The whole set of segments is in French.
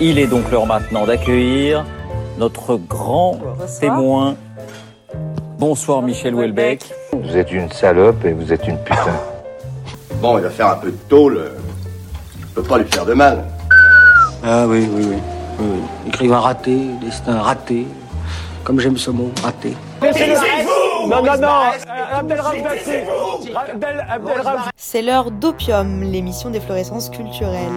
Il est donc l'heure maintenant d'accueillir notre grand Bonsoir. témoin. Bonsoir Michel Houellebecq. Vous êtes une salope et vous êtes une putain. Bon, il va faire un peu de tôle. euh, Je peux pas lui faire de mal. Ah oui, oui, oui. oui, oui. Écrivain raté, destin raté. Comme j'aime ce mot, raté. Non, non, non Abdelrahman C'est l'heure d'Opium, l'émission d'efflorescence culturelle.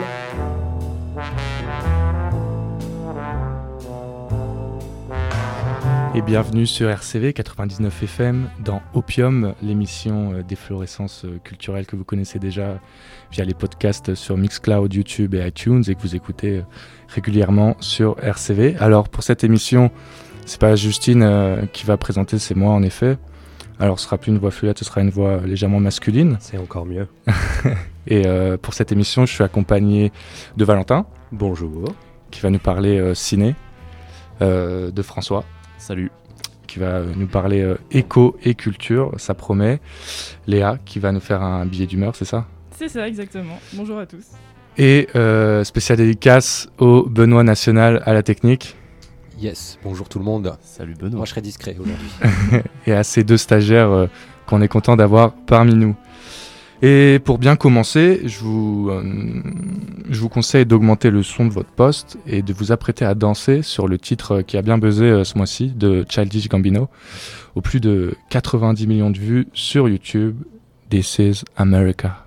Et bienvenue sur RCV 99 FM dans Opium, l'émission euh, d'efflorescence euh, culturelle que vous connaissez déjà via les podcasts sur Mixcloud, YouTube et iTunes et que vous écoutez euh, régulièrement sur RCV. Alors pour cette émission, c'est pas Justine euh, qui va présenter, c'est moi en effet. Alors ce sera plus une voix fluette, ce sera une voix légèrement masculine. C'est encore mieux. Et euh, pour cette émission, je suis accompagné de Valentin Bonjour. qui va nous parler euh, ciné, de François Salut. qui va nous parler euh, éco et culture, ça promet. Léa qui va nous faire un billet d'humeur, c'est ça? C'est ça, exactement. Bonjour à tous. Et euh, spécial dédicace au Benoît National à la technique Yes, bonjour tout le monde. Salut Benoît. Moi je serai discret aujourd'hui. et à ces deux stagiaires euh, qu'on est content d'avoir parmi nous. Et pour bien commencer, je vous, euh, je vous conseille d'augmenter le son de votre poste et de vous apprêter à danser sur le titre qui a bien buzzé euh, ce mois-ci de Childish Gambino, au plus de 90 millions de vues sur YouTube. This is America.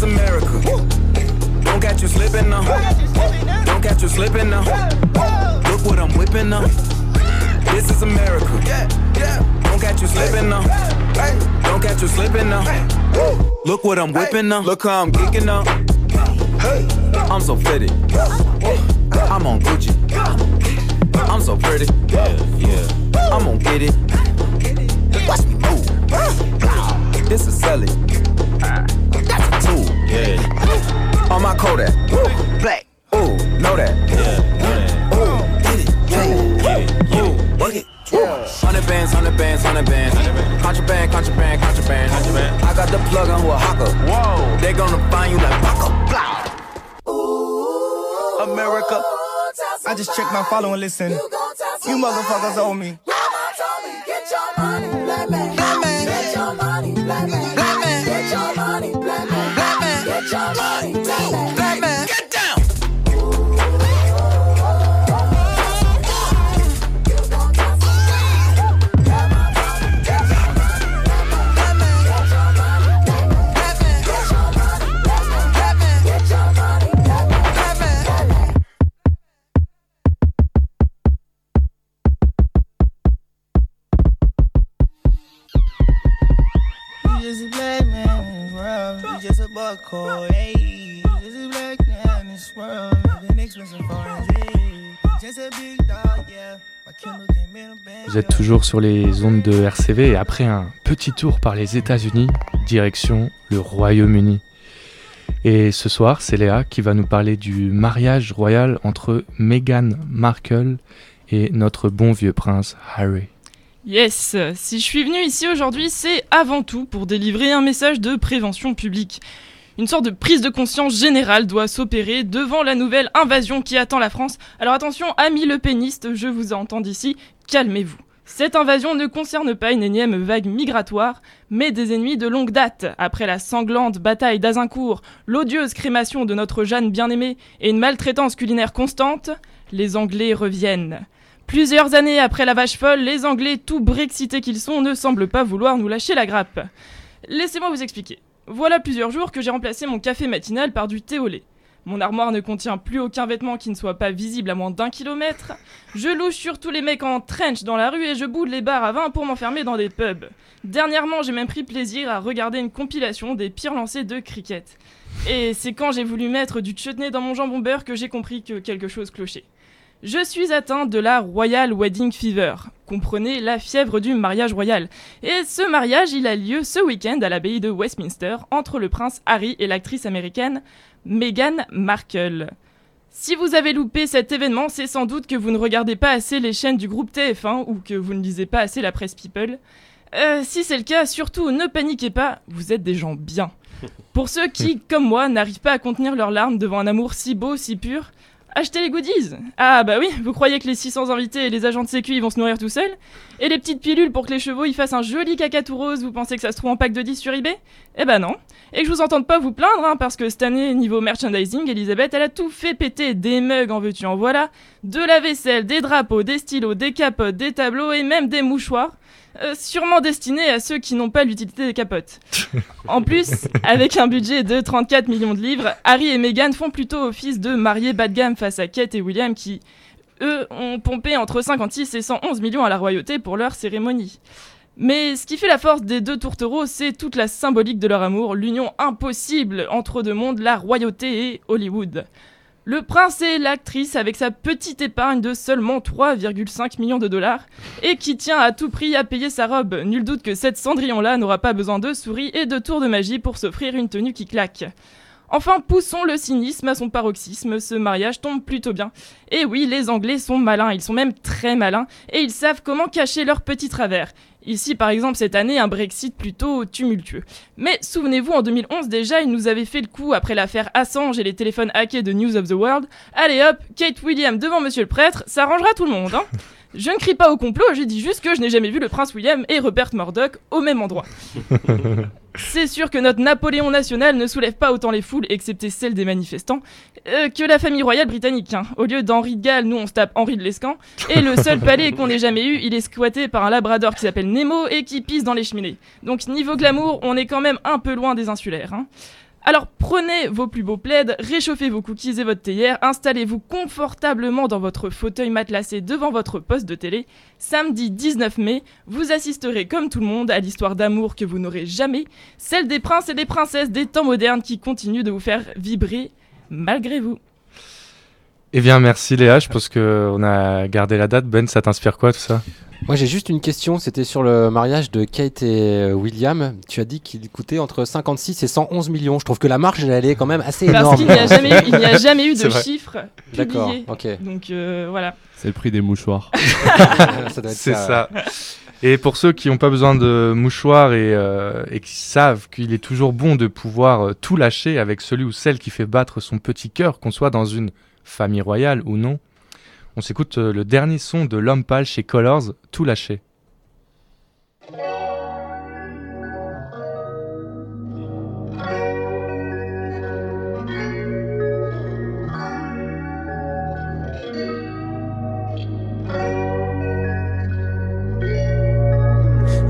Is America. Don't catch you slipping now. Don't catch you slipping now. Look what I'm whipping now. This is America. Don't catch you slipping now. Don't catch you slipping now. Look what I'm whipping now. Look how I'm geeking now. I'm so fitted. I'm on Gucci. I'm so pretty. Yeah, yeah. I'm gonna get it. Watch me move. This is selling. That's a tool. Yeah. On my Kodak. Black. Ooh, know that. Yeah. Ooh, get it. Yeah. Ooh, work it. Hundred bands, hundred bands, hundred bands. Contraband, contraband, contraband. I got the plug on a hawker. Whoa. They gonna find you like Baka. Blah. America. I just checked my follow and listen. You motherfuckers owe me. Get your money, black man. Black man. Get your money, black man. Black man. Get your money. Black man. Get your money, black Hey, black man this world. Expensive. Just a big dog, yeah. Vous êtes toujours sur les ondes de RCV et après un petit tour par les États-Unis, direction le Royaume-Uni. Et ce soir, c'est Léa qui va nous parler du mariage royal entre Meghan Markle et notre bon vieux prince Harry. Yes, si je suis venue ici aujourd'hui, c'est avant tout pour délivrer un message de prévention publique. Une sorte de prise de conscience générale doit s'opérer devant la nouvelle invasion qui attend la France. Alors attention, amis le péniste, je vous entends d'ici, calmez-vous. Cette invasion ne concerne pas une énième vague migratoire, mais des ennemis de longue date. Après la sanglante bataille d'Azincourt, l'odieuse crémation de notre Jeanne bien-aimée et une maltraitance culinaire constante, les Anglais reviennent. Plusieurs années après la vache folle, les Anglais, tout brexités qu'ils sont, ne semblent pas vouloir nous lâcher la grappe. Laissez-moi vous expliquer. Voilà plusieurs jours que j'ai remplacé mon café matinal par du thé au lait. Mon armoire ne contient plus aucun vêtement qui ne soit pas visible à moins d'un kilomètre. Je louche surtout les mecs en trench dans la rue et je boude les bars à vin pour m'enfermer dans des pubs. Dernièrement, j'ai même pris plaisir à regarder une compilation des pires lancers de cricket. Et c'est quand j'ai voulu mettre du chutney dans mon jambon beurre que j'ai compris que quelque chose clochait. Je suis atteint de la Royal Wedding Fever. Comprenez la fièvre du mariage royal. Et ce mariage, il a lieu ce week-end à l'abbaye de Westminster entre le prince Harry et l'actrice américaine Meghan Markle. Si vous avez loupé cet événement, c'est sans doute que vous ne regardez pas assez les chaînes du groupe TF1 ou que vous ne lisez pas assez la presse People. Euh, si c'est le cas, surtout ne paniquez pas, vous êtes des gens bien. Pour ceux qui, comme moi, n'arrivent pas à contenir leurs larmes devant un amour si beau, si pur, achetez les goodies. Ah bah oui, vous croyez que les 600 invités et les agents de sécu ils vont se nourrir tout seuls? Et les petites pilules pour que les chevaux ils fassent un joli caca tout rose, vous pensez que ça se trouve en pack de 10 sur eBay? Eh bah non. Et que je vous entende pas vous plaindre, hein, parce que cette année, niveau merchandising, Elisabeth elle a tout fait péter, des mugs en veux-tu en voilà, de la vaisselle, des drapeaux, des stylos, des capotes, des tableaux et même des mouchoirs. Euh, sûrement destinés à ceux qui n'ont pas l'utilité des capotes. En plus, avec un budget de 34 millions de livres, Harry et Meghan font plutôt office de mariés bas de gamme face à Kate et William qui, eux, ont pompé entre 56 et 111 millions à la royauté pour leur cérémonie. Mais ce qui fait la force des deux tourtereaux, c'est toute la symbolique de leur amour, l'union impossible entre deux mondes, la royauté et Hollywood. Le prince et l'actrice avec sa petite épargne de seulement 3,5 millions de dollars et qui tient à tout prix à payer sa robe. Nul doute que cette Cendrillon-là n'aura pas besoin de souris et de tours de magie pour s'offrir une tenue qui claque. Enfin, poussons le cynisme à son paroxysme, ce mariage tombe plutôt bien. Et oui, les Anglais sont malins, ils sont même très malins, et ils savent comment cacher leurs petits travers. Ici, par exemple, cette année, un Brexit plutôt tumultueux. Mais souvenez-vous, en 2011 déjà, ils nous avaient fait le coup après l'affaire Assange et les téléphones hackés de News of the World. Allez hop, Kate William devant Monsieur le Prêtre, ça arrangera tout le monde, hein Je ne crie pas au complot, je dis juste que je n'ai jamais vu le prince William et Rupert Murdoch au même endroit. C'est sûr que notre Napoléon national ne soulève pas autant les foules, excepté celles des manifestants, euh, que la famille royale britannique. hein. Au lieu d'Henri de Galles, nous on se tape Henri de Lescan. Et le seul palais qu'on ait jamais eu, il est squatté par un labrador qui s'appelle Nemo et qui pisse dans les cheminées. Donc niveau glamour, on est quand même un peu loin des insulaires. hein. Alors prenez vos plus beaux plaids, réchauffez vos cookies et votre théière, installez-vous confortablement dans votre fauteuil matelassé devant votre poste de télé. Samedi 19 mai, vous assisterez comme tout le monde à l'histoire d'amour que vous n'aurez jamais, celle des princes et des princesses des temps modernes qui continuent de vous faire vibrer malgré vous. Eh bien, merci Léa, je pense qu'on a gardé la date. Ben, ça t'inspire quoi tout ça? Moi j'ai juste une question, c'était sur le mariage de Kate et euh, William. Tu as dit qu'il coûtait entre 56 et 111 millions. Je trouve que la marge elle est quand même assez Parce énorme. qu'il n'y a jamais eu, il n'y a jamais eu C'est de vrai. chiffres D'accord, ok. Donc euh, voilà. C'est le prix des mouchoirs. Ça doit être C'est ça, ça. Et pour ceux qui n'ont pas besoin de mouchoirs et, euh, et qui savent qu'il est toujours bon de pouvoir euh, tout lâcher avec celui ou celle qui fait battre son petit cœur, qu'on soit dans une famille royale ou non, on s'écoute euh, le dernier son de L'Homme Pâle chez Colors, Tout lâcher.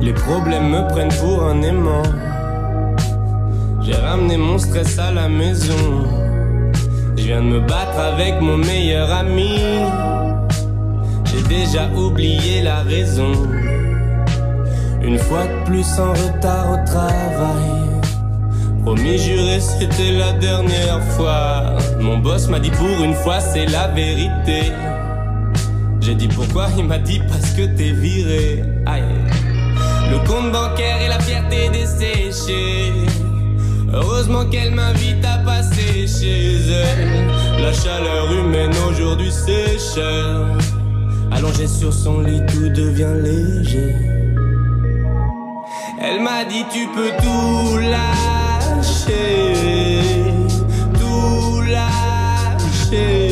Les problèmes me prennent pour un aimant. J'ai ramené mon stress à la maison. Viens de me battre avec mon meilleur ami. J'ai déjà oublié la raison. Une fois de plus en retard au travail. Promis juré, c'était la dernière fois. Mon boss m'a dit pour une fois, c'est la vérité. J'ai dit pourquoi, il m'a dit parce que t'es viré. Aïe. Le compte bancaire et la fierté desséchée. Heureusement qu'elle m'invite à passer chez elle. La chaleur humaine aujourd'hui c'est cher. Allongé sur son lit, tout devient léger. Elle m'a dit tu peux tout lâcher, tout lâcher,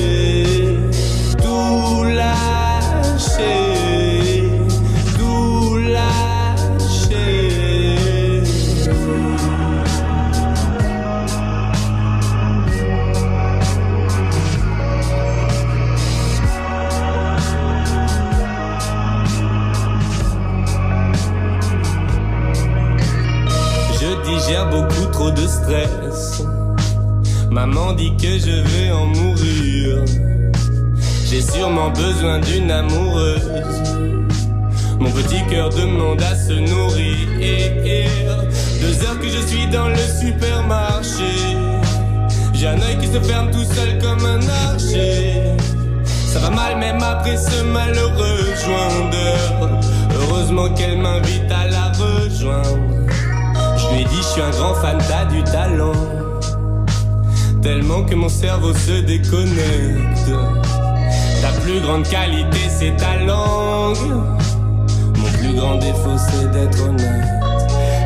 Que mon cerveau se déconnecte. Ta plus grande qualité c'est ta langue. Mon plus grand défaut c'est d'être honnête.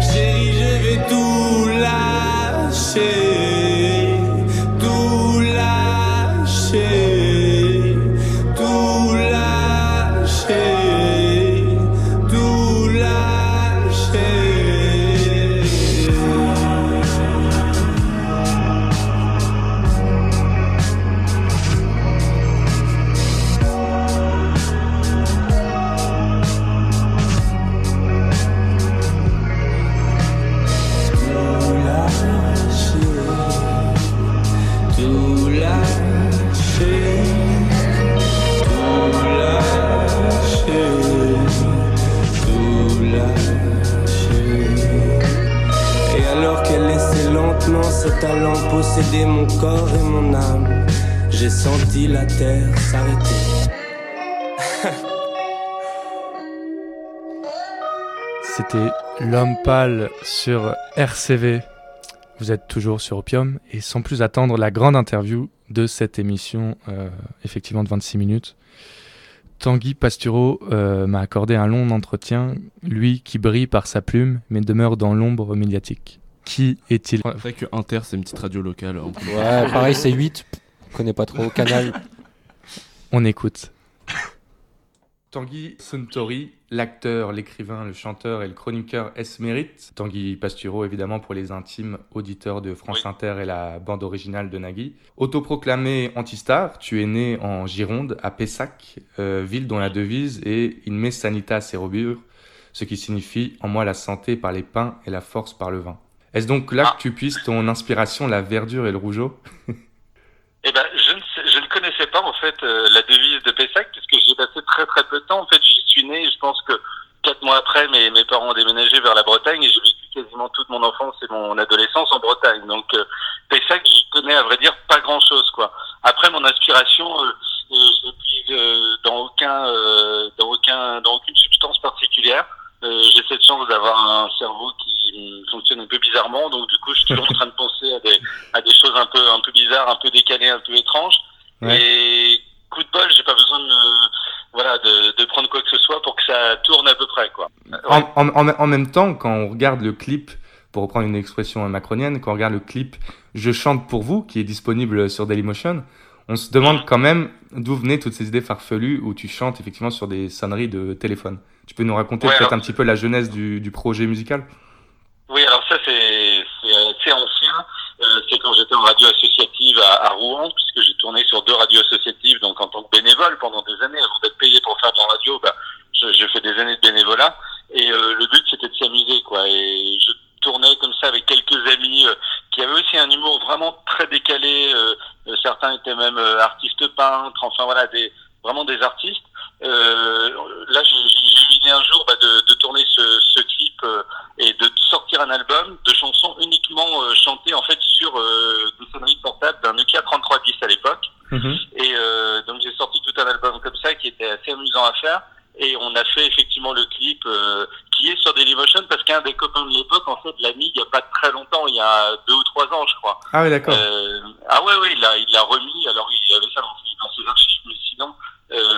Chérie, je vais tout lâcher. C'était L'homme pâle sur RCV. Vous êtes toujours sur Opium et sans plus attendre la grande interview de cette émission, euh, effectivement de 26 minutes. Tanguy Pastureau euh, m'a accordé un long entretien, lui qui brille par sa plume mais demeure dans l'ombre médiatique. Qui est-il C'est vrai que Inter, c'est une petite radio locale. en plus. Ouais, pareil, c'est 8. Je connais pas trop. Canal. On écoute. Tanguy Suntory, l'acteur, l'écrivain, le chanteur et le chroniqueur S-Mérite. Tanguy Pastureau, évidemment, pour les intimes auditeurs de France Inter et la bande originale de Nagui. Autoproclamé anti-star, tu es né en Gironde, à Pessac, euh, ville dont la devise est In me sanitas serobur, ce qui signifie en moi la santé par les pains et la force par le vin. Est-ce donc là que tu puisses ton inspiration, la verdure et le rougeau Eh ben, je ne, sais- je ne connaissais pas en fait euh, la devise de Pessac puisque j'y ai passé très très peu de temps. En fait, j'y suis né. Je pense que quatre mois après, mes, mes parents ont déménagé vers la Bretagne et j'ai vécu quasiment toute mon enfance et mon adolescence en Bretagne. Donc euh, Pessac, j'y connais à vrai dire pas grand chose quoi. Après, mon inspiration, euh, je l'ai prise dans aucun, dans aucun, dans aucune substance particulière. Euh, j'ai cette chance d'avoir un cerveau qui euh, fonctionne un peu bizarrement, donc du coup, je suis toujours en train de penser à des, à des choses un peu, un peu bizarres, un peu décalées, un peu étranges. Ouais. Et coup de bol, j'ai pas besoin de, me- voilà, de, de prendre quoi que ce soit pour que ça tourne à peu près, quoi. en, en- en- en même temps, quand on regarde le clip, pour reprendre une expression macronienne, quand on regarde le clip Je chante pour vous, qui est disponible sur Dailymotion, on se demande quand même d'où venaient toutes ces idées farfelues où tu chantes effectivement sur des sonneries de téléphone. Tu peux nous raconter Ouais, peut-être alors- un petit peu la genèse du, du projet musical? Oui, alors ça c'est c'est assez ancien. Euh, c'est quand j'étais en radio associative à, à Rouen, puisque j'ai tourné sur deux radios associatives, donc en tant que bénévole pendant des années, avant d'être payé pour faire de la radio, bah, je, je fais des années de bénévolat. Et euh, le but c'était de s'amuser, quoi. Et je tournais comme ça avec quelques amis euh, qui avaient aussi un humour vraiment très décalé. euh, euh, certains étaient même euh, artistes peintres, enfin voilà, des vraiment des artistes. Euh, là, j'ai eu l'idée un jour bah, de, de, tourner ce, ce clip euh, et de sortir un album de chansons uniquement euh, chantées en fait sur des sonneries portables d'un Nokia 3310 à l'époque. Mhm. Et donc j'ai sorti tout un album comme ça qui était assez amusant à faire. Et on a fait effectivement le clip euh, qui est sur Dailymotion parce qu'un des copains de l'époque en fait l'a mis il y a pas très longtemps il y a deux ou trois ans je crois. Ah oui d'accord. Ah ouais ouais il l'a remis. Alors il avait ça dans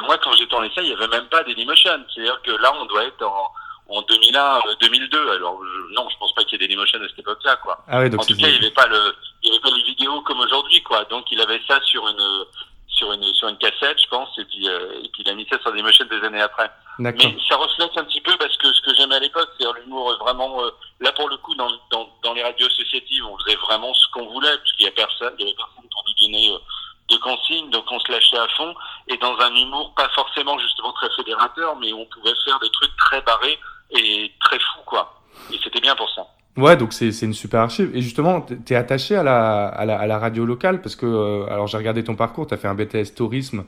moi quand j'ai tourné ça, il n'y avait même pas Dailymotion. C'est-à-dire que là, on doit être en, en 2001, euh, 2002. Alors je- non, je pense pas qu'il y ait Dailymotion à cette époque-là, quoi. Ah donc en tout cas, il n'y avait pas le, il avait pas les vidéos comme aujourd'hui, quoi. Donc il avait ça sur une, sur une, sur une cassette, je pense, et puis, euh, et puis il a mis ça sur Dailymotion des années après. Mais ça reflète un petit peu parce que ce que j'aimais à l'époque, c'est l'humour euh, vraiment. euh, là, pour le coup, dans, dans, dans les radios associatives, on faisait vraiment ce qu'on voulait, parce qu'il y a personne, il y avait personne pour nous donner euh, de consignes, donc on se lâchait à fond. Et dans un humour pas forcément justement très fédérateur, mais on pouvait faire des trucs très barrés et très fous, quoi. Et c'était bien pour ça. Ouais, donc c'est c'est une super archive. Et justement, t- t'es attaché à la, à, la, à la radio locale parce que, euh, alors j'ai regardé ton parcours, t'as fait un BTS tourisme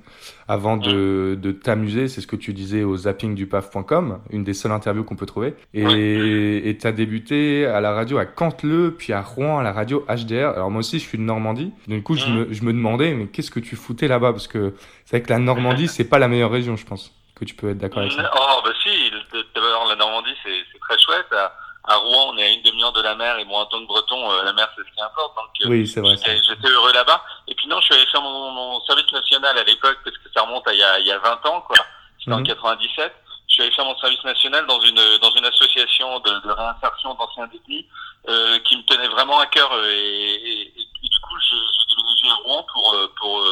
avant de, de t'amuser, c'est ce que tu disais au zappingdupaf.com, une des seules interviews qu'on peut trouver. Et et t'as débuté à la radio à Canteleu, puis à Rouen à la radio HDR. Alors moi aussi, je suis de Normandie. Du coup, je me, je me demandais, mais qu'est-ce que tu foutais là-bas? Parce que c'est vrai que la Normandie, c'est pas la meilleure région, je pense. Que tu peux être d'accord avec ça. Oh, bah si, d'abord la Normandie, c'est c'est très chouette. À Rouen, on est à une demi-heure de la mer, et moi, en tant que breton, euh, la mer, c'est ce qui importe. Donc, euh, Oui, c'est vrai. j'étais heureux là-bas. Et puis non, je suis allé faire mon, mon service national à l'époque, parce que ça remonte à il y a, il y a 20 ans, quoi. C'était en Mhm. 97. Je suis allé faire mon service national dans une dans une association de, de réinsertion d'anciens détenus euh, qui me tenait vraiment à cœur euh, et, et- et- et du coup je, je déménageais à Rouen pour euh, pour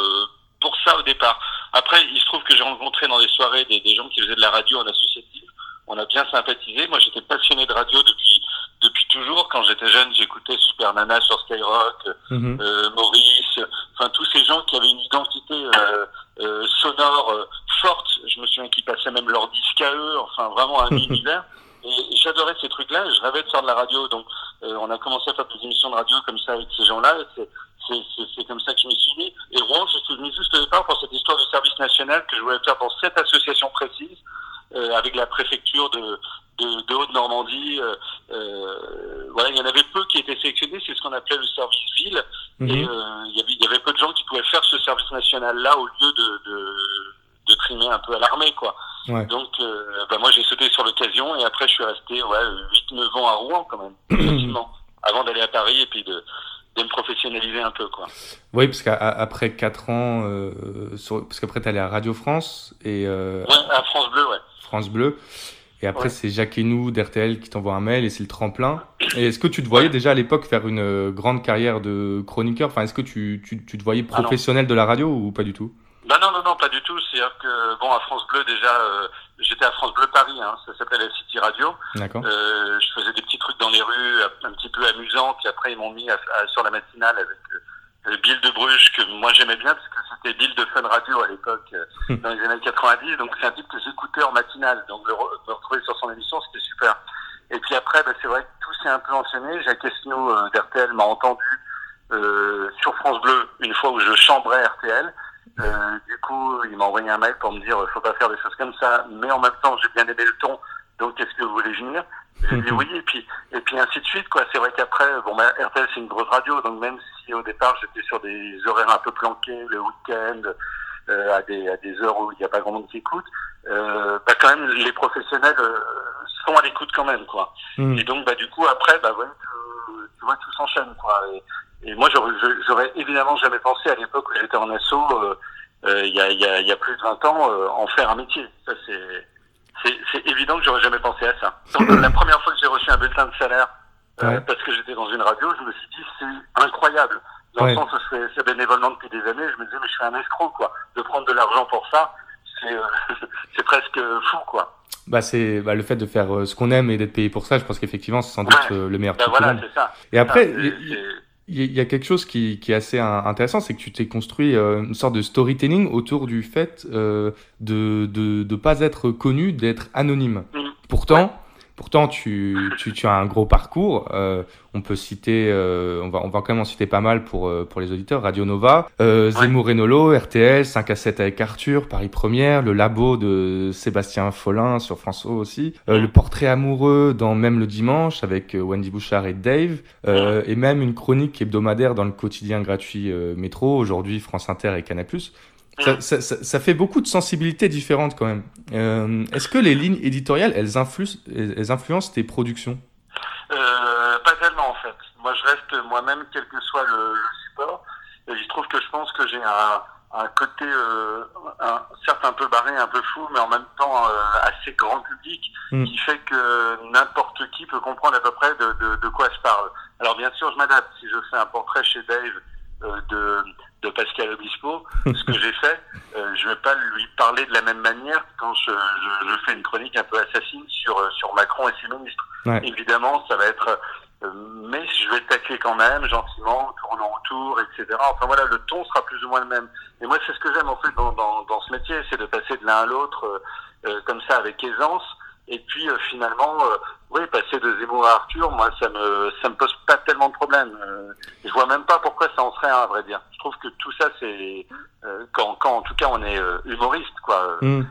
pour ça au départ. Après il se trouve que j'ai rencontré dans des soirées des, des gens qui faisaient de la radio en associatif. On a bien sympathisé. Moi j'étais passionné de radio depuis depuis toujours. Quand j'étais jeune j'écoutais Super Nana sur Skyrock, Mhm. euh, Maurice, enfin tous ces gens qui avaient une identité euh, euh, sonore euh, forte. Je me souviens qu'ils passaient même leur disque à eux, enfin vraiment un univers. Et j'adorais ces trucs-là. Je rêvais de faire de la radio, donc euh, on a commencé à faire des émissions de radio comme ça avec ces gens-là. C'est c'est- c'est- c'est comme ça que je me suis mis. Et Rouen, je suis venu juste au départ pour cette histoire de service national que je voulais faire dans cette association précise, avec la préfecture de, de, de Haute-Normandie. Euh, euh, voilà, il y en avait peu qui étaient sélectionnés. C'est ce qu'on appelait le service ville. Mhm. Et euh, il y avait, il y avait peu de gens qui pouvaient faire ce service national-là au lieu de, de, de trimer un peu à l'armée, quoi. Ouais. Donc, euh, bah, moi, j'ai sauté sur l'occasion et après, je suis resté ouais, 8-9 ans à Rouen, quand même, avant d'aller à Paris et puis de, de me professionnaliser un peu, quoi. Oui, parce qu'après 4 ans, euh, sur- parce qu'après, tu allé à Radio France et euh, Ouais, à France Bleu, ouais. France Bleu. Et après, Ouais. c'est Jacques Nous d'RTL qui t'envoie un mail et c'est le tremplin. Et est-ce que tu te voyais déjà à l'époque faire une euh, grande carrière de chroniqueur? Enfin, est-ce que tu, tu, tu te voyais Ah non. professionnel de la radio ou pas du tout? Bah non, non, non, pas du tout. C'est-à-dire que, bon, à France Bleu, déjà, euh, j'étais à France Bleu Paris, hein, ça s'appelait la City Radio. D'accord. Euh, je faisais des petits trucs dans les rues, un petit peu amusants, puis après ils m'ont mis à- à- sur la matinale avec Bill de Bruges, que moi j'aimais bien, parce que c'était Bill de Fun Radio à l'époque, euh, dans les années 90, donc c'est un type que j'écoutais en matinale, donc le, re- me retrouver sur son émission, c'était super. Et puis après, bah, c'est vrai que tout s'est un peu enchaîné, Jacques Esnou euh, d'RTL m'a entendu euh, sur France Bleu, une fois où je chambrais RTL, euh, du coup, il m'a envoyé un mail pour me dire faut pas faire des choses comme ça, mais en même temps, j'ai bien aimé le ton, donc est-ce que vous voulez venir? J'ai dit oui, et puis et puis ainsi de suite, quoi. C'est vrai qu'après, bon, bah, RTL c'est une grosse radio, donc même si au départ j'étais sur des horaires un peu planqués, le week-end, euh, à des à des heures où il n'y a pas grand monde qui écoute, euh, bah quand même les professionnels euh, sont à l'écoute quand même, quoi. Mhm. Et donc bah du coup après, bah ouais, tu, tu vois tout s'enchaîne, quoi. Et, et moi j'aurais évidemment jamais pensé à l'époque où j'étais en asso, euh, euh, il y, a, il y, a, y a plus de 20 ans, euh, en faire un métier. Ça c'est c'est évident que j'aurais jamais pensé à ça. Donc, la première fois que j'ai reçu un bulletin de salaire euh, Ouais. parce que j'étais dans une radio, je me suis dit c'est incroyable. Dans Ouais. le sens où je fais c'est bénévolement depuis des années, je me disais mais je suis un escroc quoi. De prendre de l'argent pour ça, c'est euh, presque fou quoi. Bah, c'est bah, le fait de faire euh, ce qu'on aime et d'être payé pour ça, je pense qu'effectivement, c'est sans doute le meilleur Ben truc voilà, c'est ça. Et après, il y, a quelque chose qui, qui est assez in- intéressant, c'est que tu t'es construit euh, une sorte de storytelling autour du fait euh, de de de pas être connu, d'être anonyme. Mm. Pourtant, pourtant, tu, tu, tu as un gros parcours. euh, on peut citer, euh, on va on va quand même en citer pas mal pour euh, pour les auditeurs. Radio Nova, euh, Zemmour et Nolo, RTL, 5 à 7 avec Arthur, Paris Première, le Labo de Sébastien Follin sur France O aussi, le Portrait amoureux dans Même le dimanche avec Wendy Bouchard et Dave, et même une chronique hebdomadaire dans le quotidien gratuit Métro aujourd'hui France Inter et Canal+. Ça, ça- ça- ça fait beaucoup de sensibilités différentes quand même. Euh, Est-ce que les lignes éditoriales, elles influencent, elles influencent tes productions? Euh, pas tellement en fait. Moi, je reste moi-même, quel que soit le, le support. Et il se trouve que je pense que j'ai un, un côté, euh, un, certes un peu barré, un peu fou, mais en même temps euh, assez grand public, Mm. qui fait que n'importe qui peut comprendre à peu près de, de, de quoi je parle. Alors bien sûr, je m'adapte. Si je fais un portrait chez Dave euh, de, de Pascal Obispo, ce que j'ai fait, euh, je vais pas lui parler de la même manière quand je, je, je fais une chronique un peu assassine sur, euh, sur Macron et ses ministres. Ouais. Évidemment, ça va être... euh, mais je vais tacler quand même, gentiment, tournant autour, etc. Enfin voilà, le ton sera plus ou moins le même. Et moi, c'est ce que j'aime en fait dans, dans, dans ce métier, c'est de passer de l'un à l'autre euh, comme ça avec aisance. Et puis euh, finalement, euh, oui, passer de Zemmour à Arthur, moi, ça me ça me pose pas tellement de problème. Euh, je vois même pas pourquoi ça en serait un, à vrai dire. Je trouve que tout ça, c'est euh, quand, quand en tout cas on est euh, humoriste, quoi. euh, Mm.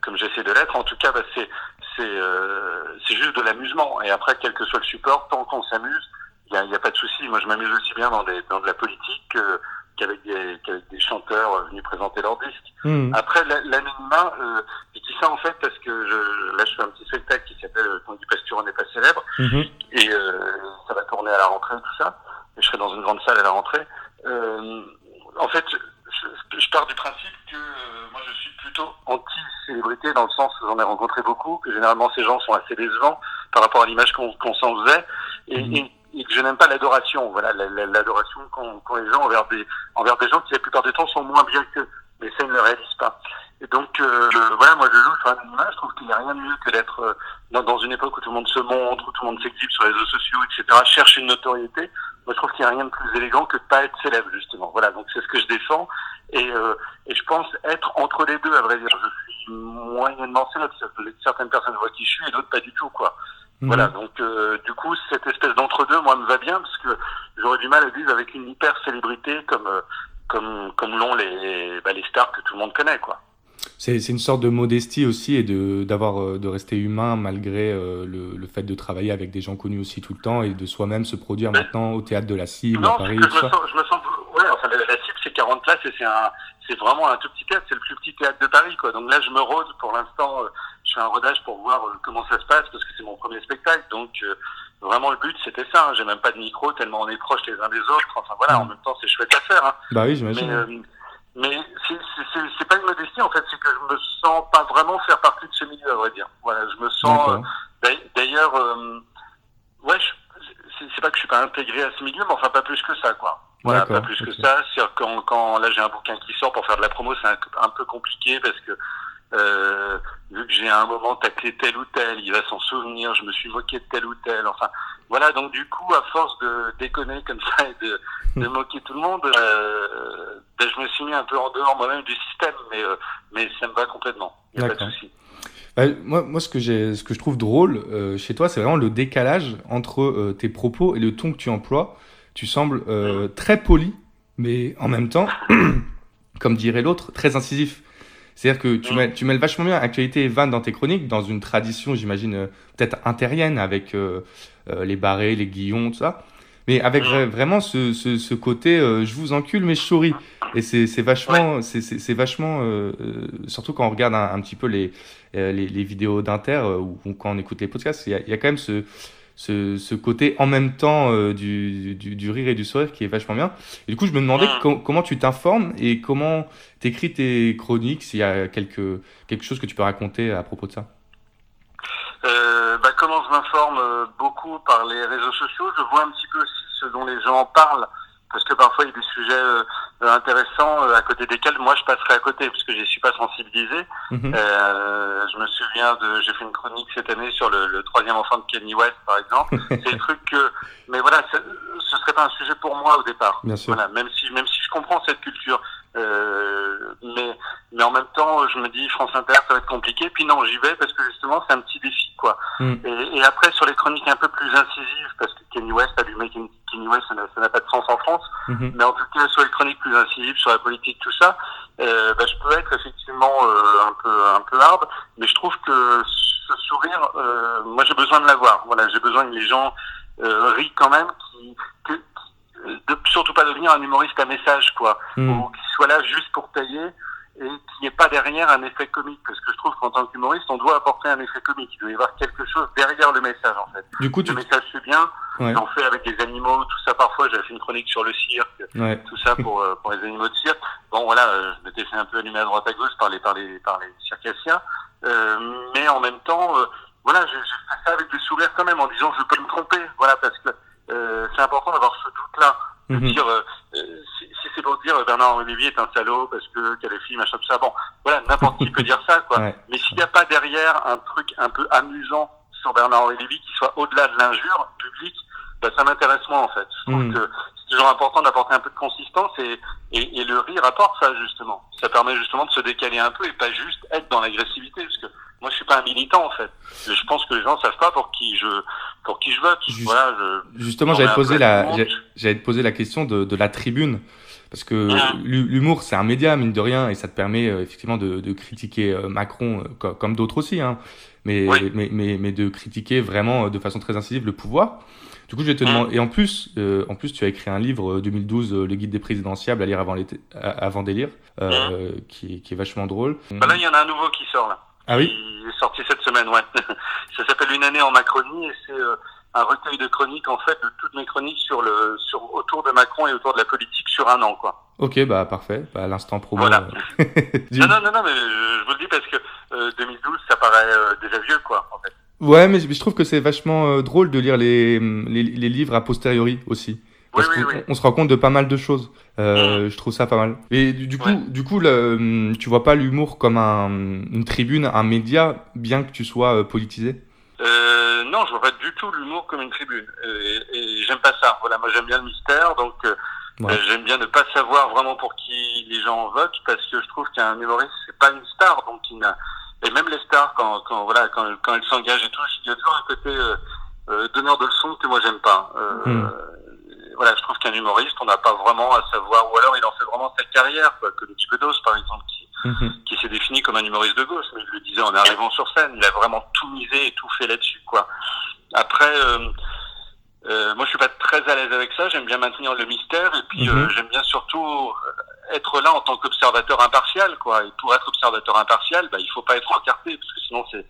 comme j'essaie de l'être, en tout cas, bah, c'est c'est euh, c'est juste de l'amusement. Et après, quel que soit le support, tant qu'on s'amuse, il y a, y a pas de souci. Moi, je m'amuse aussi bien dans des dans de la politique que- qu'avec des qu'avec des chanteurs euh, venus présenter leurs disques. Mm. Après, la- l'anonymat, euh, je dis ça en fait parce que je, là, je fais un petit spectacle qui s'appelle euh, Quand on dit Pasture, on n'est pas célèbre. Mhm. Et euh, ça va tourner à la rentrée, tout ça. Et je serai dans une grande salle à la rentrée. Euh, en fait, je, je- pars du principe que euh, moi, je suis plutôt anti-célébrité dans le sens où j'en ai rencontré beaucoup, que généralement ces gens sont assez décevants par rapport à l'image qu'on qu'on s'en faisait, et, et- et que je n'aime pas l'adoration. Voilà, la- la- l'adoration qu'ont qu'ont les gens envers des envers des gens qui la plupart du temps sont moins bien qu'eux, mais ça ils ne le réalisent pas. Et donc euh, voilà, moi je joue sur l'anonymat. Je trouve qu'il n'y a rien de mieux que d'être euh, dans, dans une époque où tout le monde se montre, où tout le monde s'exhibe sur les réseaux sociaux, etc. Cherche une notoriété. Moi je trouve qu'il n'y a rien de plus élégant que de pas être célèbre justement. Voilà, donc c'est ce que je défends. Et, euh, et je pense être entre les deux, à vrai dire. Je suis moyennement célèbre. Certaines personnes voient qui je suis et d'autres pas du tout, quoi. Mhm. Voilà, donc euh, du coup, cette espèce d'entre-deux, moi, me va bien parce que j'aurais du mal à vivre avec une hyper célébrité comme euh, comme comme l'ont les bah, les stars que tout le monde connaît, quoi. C'est c'est une sorte de modestie aussi et de d'avoir euh, de rester humain malgré euh, le, le fait de travailler avec des gens connus aussi tout le temps et de soi-même se produire maintenant au théâtre de la Cible à Non, Paris. que je me ça. sens, je me sens, ouais, enfin, la, la cible c'est 40 places et c'est un, c'est vraiment un tout petit théâtre, c'est le plus petit théâtre de Paris, quoi. Donc là, je me rôde pour l'instant, euh, je fais un rodage pour voir euh, comment ça se passe parce que c'est mon premier spectacle, donc euh, vraiment le but c'était ça. hein. J'ai même pas de micro tellement on est proches les uns des autres. Enfin voilà, en même temps c'est chouette à faire. Hein. Bah oui, Mais, j'imagine. mais c'est- pas une modestie en fait, c'est que je me sens pas vraiment faire partie de ce milieu, à vrai dire. Voilà, je me sens. Euh, D'ailleurs, euh, ouais, c'est pas que je suis pas intégré à ce milieu, mais enfin pas plus que ça, quoi. Voilà, pas plus que ça. Quand, quand là j'ai un bouquin qui sort pour faire de la promo, c'est un, un peu compliqué parce que euh, vu que j'ai à un moment taclé tel ou tel, il va s'en souvenir, je me suis moqué de tel ou tel, enfin voilà, donc du coup, à force de déconner comme ça et de, de moquer tout le monde, euh, ben, je me suis mis un peu en dehors moi-même du système, mais, euh, mais ça me va complètement, il n'y a pas de souci. Bah, moi, moi, ce que j'ai, ce que je trouve drôle euh, chez toi, c'est vraiment le décalage entre euh, tes propos et le ton que tu emploies. Tu sembles euh, très poli, mais en même temps, comme dirait l'autre, très incisif. C'est-à-dire que tu, mêles, tu mêles vachement bien actualité et vanne dans tes chroniques, dans une tradition, j'imagine, euh, peut-être intérienne, avec euh, les barrés, les guillons, tout ça. Mais avec vra- vraiment ce, ce, ce côté, euh, je vous encule, mais je souris. Et c'est vachement, c'est- vachement, euh, surtout quand on regarde un, un petit peu les, les, les vidéos d'Inter ou, ou quand on écoute les podcasts, il y a, il y a quand même ce, ce, ce côté en même temps euh, du, du, du rire et du sourire qui est vachement bien. Et du coup, je me demandais com- comment tu t'informes et comment t'écris tes chroniques, s'il y a quelque, quelque chose que tu peux raconter à propos de ça? Euh, bah, comment je m'informe euh, beaucoup par les réseaux sociaux, je vois un petit peu ce dont les gens parlent, parce que parfois il y a des sujets euh, intéressants euh, à côté desquels moi je passerai à côté, parce que je suis pas sensibilisé. Mhm. Euh, je me souviens de, j'ai fait une chronique cette année sur le, le troisième enfant de Kenny West, par exemple. C'est des trucs que, mais voilà, ce ce serait pas un sujet pour moi au départ. Bien sûr. Voilà, même si, même si je comprends cette culture, euh, mais, mais en même temps, je me dis France Inter, ça va être compliqué. Puis non, j'y vais parce que justement, c'est un petit défi, quoi. Mm. Et, et après, sur les chroniques un peu plus incisives, parce que Kenny West, allumer Ken- Kenny West, ça n'a pas de sens en France. Mhm. Mais en tout cas, sur les chroniques plus incisives, sur la politique, tout ça, euh, bah, je peux être effectivement euh, un peu un peu hard, mais je trouve que ce sourire, euh, moi j'ai besoin de l'avoir. Voilà, j'ai besoin que les gens euh, rient quand même, qui, que, qui- de surtout pas devenir un humoriste à message, quoi, Mm. ou qui soit là juste pour tailler. et qu'il n'y ait pas derrière un effet comique, parce que je trouve qu'en tant qu'humoriste, on doit apporter un effet comique. Il doit y avoir quelque chose derrière le message, en fait. Du coup, tu- le message c'est bien. Ouais. J'en fais avec des animaux, tout ça. Parfois, j'avais fait une chronique sur le cirque, Ouais. tout ça pour euh, pour les animaux de cirque. Bon, voilà, euh, je m'étais fait un peu allumer à droite à gauche par les par les par les circassiens, euh, mais en même temps, euh, voilà, j'ai fait ça avec des sourires quand même, en disant je peux me tromper, voilà, parce que c'est important d'avoir ce doute-là, de Mhm. dire euh, euh, si, si c'est pour dire euh, Bernard Olivier est un salaud parce que quelle est fille, machin tout ça. Bon, voilà, n'importe qui peut dire ça, quoi. Ouais. Mais s'il n'y a pas derrière un truc un peu amusant sur Bernard Lévy qui soit au-delà de l'injure publique, bah, ça m'intéresse moins en fait. Je trouve Mhm. que c'est toujours important d'apporter un peu de consistance et, et, et le rire apporte ça justement. Ça permet justement de se décaler un peu et pas juste être dans l'agressivité parce que moi je suis pas un militant en fait. Je pense que les gens savent pas pour qui je pour qui je vote. Juste- Voilà, je, Justement, j'allais te poser la, j'allais te poser la question de, de la tribune. Parce que l'hu- l'humour, c'est un média, mine de rien, et ça te permet euh, effectivement de, de critiquer euh, Macron, euh, co- comme d'autres aussi, hein, mais, Oui. mais, mais, mais de critiquer vraiment de façon très incisive le pouvoir. Du coup, je vais te Mhm. demander, et en plus, euh, en plus, tu as écrit un livre, euh, 2012, euh, Le guide des présidentiables à lire avant, avant délire, euh, qui, est- qui est vachement drôle. Bah là il y en a un nouveau qui sort là. Ah oui Il est sorti cette semaine, ouais. ça s'appelle Une année en Macronie et c'est euh, un recueil de chroniques en fait de toutes mes chroniques sur le sur autour de Macron et autour de la politique sur un an quoi. Ok, bah parfait, bah, l'instant promo. Voilà. euh, du- Non non non non mais je, vous le dis parce que euh, 2012 ça paraît euh, déjà vieux quoi en fait. Ouais, mais je je trouve que c'est vachement euh, drôle de lire les, les, les livres a posteriori aussi. Parce Oui, oui, oui. on se rend compte de pas mal de choses. Euh, Je trouve ça pas mal. Et du, du coup, du coup, le, tu vois pas l'humour comme un, une tribune, un média, bien que tu sois euh, politisé? Euh, non, je vois pas du tout l'humour comme une tribune. Euh, Et, et j'aime pas ça. Voilà, moi j'aime bien le mystère, donc euh, Ouais. euh, j'aime bien ne pas savoir vraiment pour qui les gens votent, parce que je trouve qu'un humoriste c'est pas une star, donc il n'a. Et même les stars, quand, quand voilà, quand, quand elles s'engagent et tout, il y a toujours un côté euh, donneur de leçons que moi j'aime pas. Hmm. Voilà, je trouve qu'un humoriste, on n'a pas vraiment à savoir, ou alors il en fait vraiment sa carrière, quoi, que Guy Bedos par exemple, qui, Mhm. qui s'est défini comme un humoriste de gauche, mais il le disait en arrivant sur scène, il a vraiment tout misé et tout fait là-dessus, quoi. Après, euh, euh, moi je suis pas très à l'aise avec ça, j'aime bien maintenir le mystère, et puis Mhm. euh, j'aime bien surtout euh, être là en tant qu'observateur impartial, quoi. Et pour être observateur impartial, bah, il faut pas être encarté, parce que sinon c'est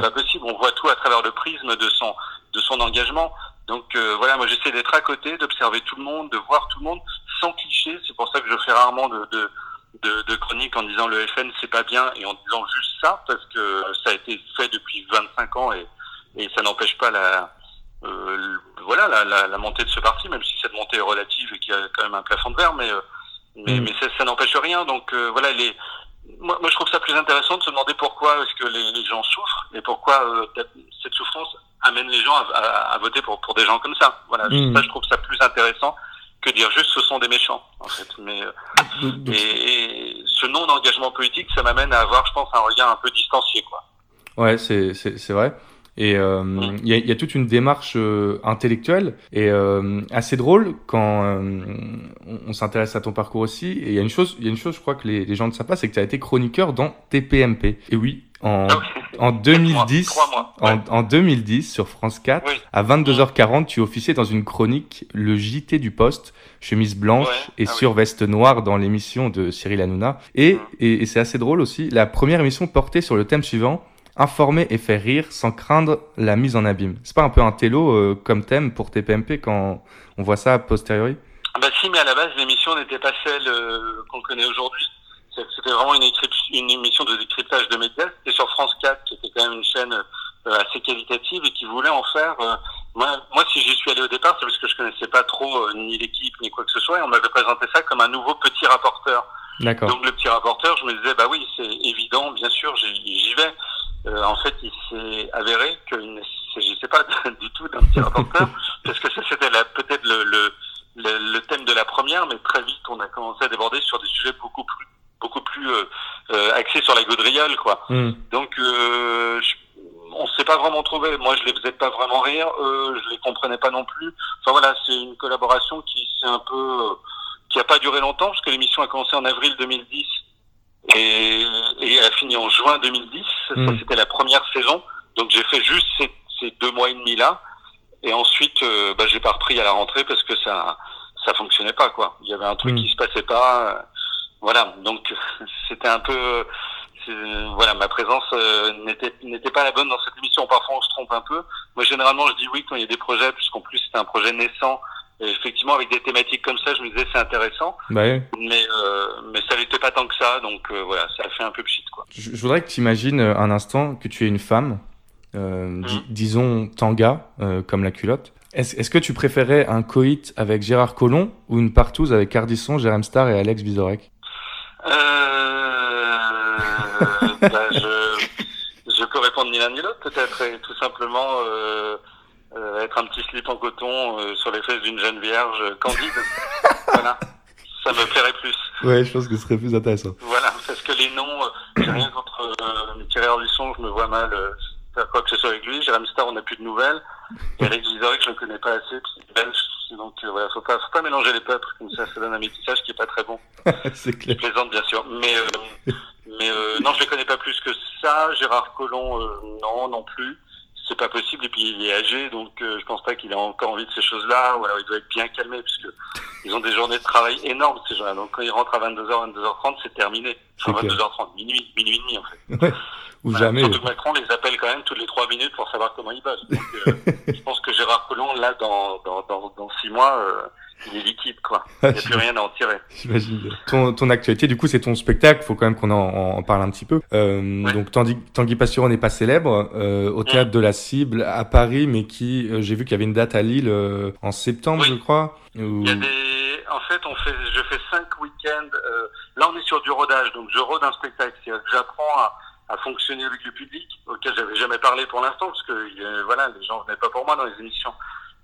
pas possible. On voit tout à travers le prisme de son de son engagement. Donc euh, voilà, moi j'essaie d'être à côté, d'observer tout le monde, de voir tout le monde sans cliché. C'est pour ça que je fais rarement de, de de, de chroniques en disant le FN c'est pas bien et en disant juste ça parce que ça a été fait depuis 25 ans et et ça n'empêche pas la euh, le- voilà la, la, la montée de ce parti, même si cette montée est relative et qu'il y a quand même un plafond de verre, mais euh, mais, Mm. mais ça, ça n'empêche rien. Donc euh, voilà les moi, moi, je trouve ça plus intéressant de se demander pourquoi est-ce que les, les gens souffrent et pourquoi euh, cette souffrance amène les gens à, à- à voter pour, pour des gens comme ça. Voilà, Mm. ça je trouve ça plus intéressant que dire juste ce sont des méchants en fait. Mais euh, et, et ce non engagement politique, ça m'amène à avoir, je pense, un regard un peu distancié quoi. Ouais, c'est c'est c'est vrai. Et euh, il y, a, il y a toute une démarche euh, intellectuelle et euh, assez drôle quand euh, on, on s'intéresse à ton parcours aussi. Et il y a une chose, il y a une chose, je crois que les, les gens ne savent pas, c'est que tu as été chroniqueur dans TPMP. Et oui, en, en 2010, Trois mois. en, en 2010 sur France 4, Oui. à 22h40, tu officiais dans une chronique Le JT du Poste, chemise blanche Ouais. et Ah sur veste noire dans l'émission de Cyril Hanouna. Et, Mm. et, et c'est assez drôle aussi, la première émission portait sur le thème suivant informer et faire rire sans craindre la mise en abîme. C'est pas un peu un télo euh, comme thème pour TPMP quand on voit ça a posteriori? Ah Bah si, mais à la base, l'émission n'était pas celle euh, qu'on connaît aujourd'hui. C'était vraiment une, une émission de décryptage de médias. C'était sur France 4, qui était quand même une chaîne euh, assez qualitative et qui voulait en faire. euh, moi, moi, si j'y suis allé au départ, c'est parce que je connaissais pas trop euh, ni l'équipe ni quoi que ce soit, et on m'avait présenté ça comme un nouveau petit rapporteur. D'accord. Donc le petit rapporteur, je me disais bah oui, c'est évident, bien sûr, j'y vais. Euh, en fait, il s'est avéré qu'il ne s'agissait pas du tout d'un petit rapporteur, parce que ça c'était peut-être le, le, le, le thème de la première, mais très vite on a commencé à déborder sur des sujets beaucoup plus beaucoup plus euh, euh, axés sur la gaudriole, quoi. Mm. Donc euh, je- on s'est pas vraiment trouvé. Moi, je les faisais pas vraiment rire. Eux, je les comprenais pas non plus. Enfin voilà, c'est une collaboration qui s'est un peu, euh, qui a pas duré longtemps parce que l'émission a commencé en avril 2010 et, et a fini en juin 2010. Ça, Mm. c'était la première saison. Donc j'ai fait juste ces, ces deux mois et demi là. Et ensuite, euh, bah, j'ai pas repris à la rentrée parce que ça, ça fonctionnait pas quoi. Il y avait un truc Mm. qui se passait pas. Euh, voilà, donc c'était un peu, c'est- voilà, ma présence euh, n'était n'était pas la bonne dans cette émission. Parfois, on se trompe un peu. Moi, généralement, je dis oui quand il y a des projets, puisqu'en plus c'était un projet naissant. Et effectivement, avec des thématiques comme ça, je me disais c'est intéressant, Bah mais euh, mais ça n'était pas tant que ça, donc euh, voilà, ça a fait un peu pchit quoi. Je, je voudrais que tu imagines un instant que tu es une femme, euh, di- disons tanga, euh, comme la culotte. Est-ce est-ce que tu préférais un coït avec Gérard Collomb ou une partouze avec Ardisson, Jérém Star et Alex Vizorek Euh, bah, je, je peux répondre ni l'un ni l'autre, peut-être, et tout simplement euh, euh, être un petit slip en coton euh, sur les fesses d'une jeune vierge euh, candide. voilà, ça me plairait plus. Ouais, je pense que ce serait plus intéressant. Voilà, parce que les noms, euh, j'ai rien contre euh, Thierry Ardisson, je me vois mal euh, faire quoi que ce soit avec lui. Jérém Star, on n'a plus de nouvelles. Et Alex Vizorek, je le connais pas assez, parce qu'il est belge. Donc euh, voilà, faut pas, faut pas mélanger les peuples, comme ça, ça donne un métissage qui est pas très bon. c'est clair. Je plaisante bien sûr, mais euh, mais euh, non, je les connais pas plus que ça. Gérard Collomb, euh, non, non plus. C'est pas possible. Et puis il est âgé, donc euh, je pense pas qu'il ait encore envie de ces choses-là. Ou alors il doit être bien calmé, puisque ils ont des journées de travail énormes ces gens-là. Donc quand ils rentrent à 22h, 22h30, c'est terminé. Enfin, C'est clair. 22h30, minuit, minuit et demi en fait. Ouais. Ou Voilà. jamais. Surtout Macron les appelle quand même toutes les trois minutes pour savoir comment ils bossent. Donc, euh, je pense que Gérard Collomb, là, dans, dans, dans, dans six mois, euh, il est liquide, quoi. Il n'y a plus rien à en tirer. J'imagine. Ton, ton actualité, du coup, c'est ton spectacle. Faut quand même qu'on en, en parle un petit peu. Euh, Donc, Tanguy, Tanguy Pastureau n'est pas célèbre euh, au théâtre de la Cible à Paris, mais qui, euh, j'ai vu qu'il y avait une date à Lille euh, en septembre, je crois. Il y a des, en fait, on fait, je fais cinq week-ends. euh, là, on est sur du rodage, donc je rôde un spectacle. C'est-à-dire que j'apprends à, à fonctionner avec le public, auquel j'avais jamais parlé pour l'instant, parce que voilà, les gens venaient pas pour moi dans les émissions.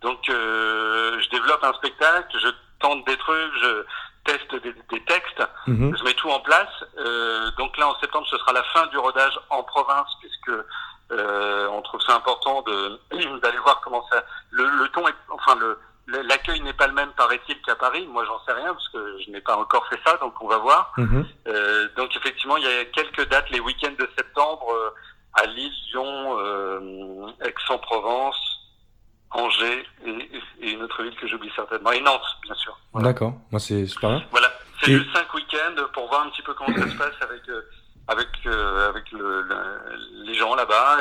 Donc, euh, je développe un spectacle, je tente des trucs, je teste des, des textes, Mhm. je mets tout en place. Euh, donc là, en septembre, ce sera la fin du rodage en province, puisque euh, on trouve ça important de d'aller voir comment ça. Le, le ton, est, enfin le- l'accueil n'est pas le même, paraît-il, qu'à Paris. Moi, j'en sais rien parce que je n'ai pas encore fait ça, donc on va voir. Mhm. Euh, donc effectivement, il y a quelques dates, les week-ends de septembre, euh, à Lille, Lyon, euh, Aix-en-Provence, Angers et, et une autre ville que j'oublie certainement, et Nantes, bien sûr. D'accord. Moi, c'est super bien. Voilà, c'est Et- juste cinq week-ends pour voir un petit peu comment ça se passe avec avec euh, avec le, le- les gens là-bas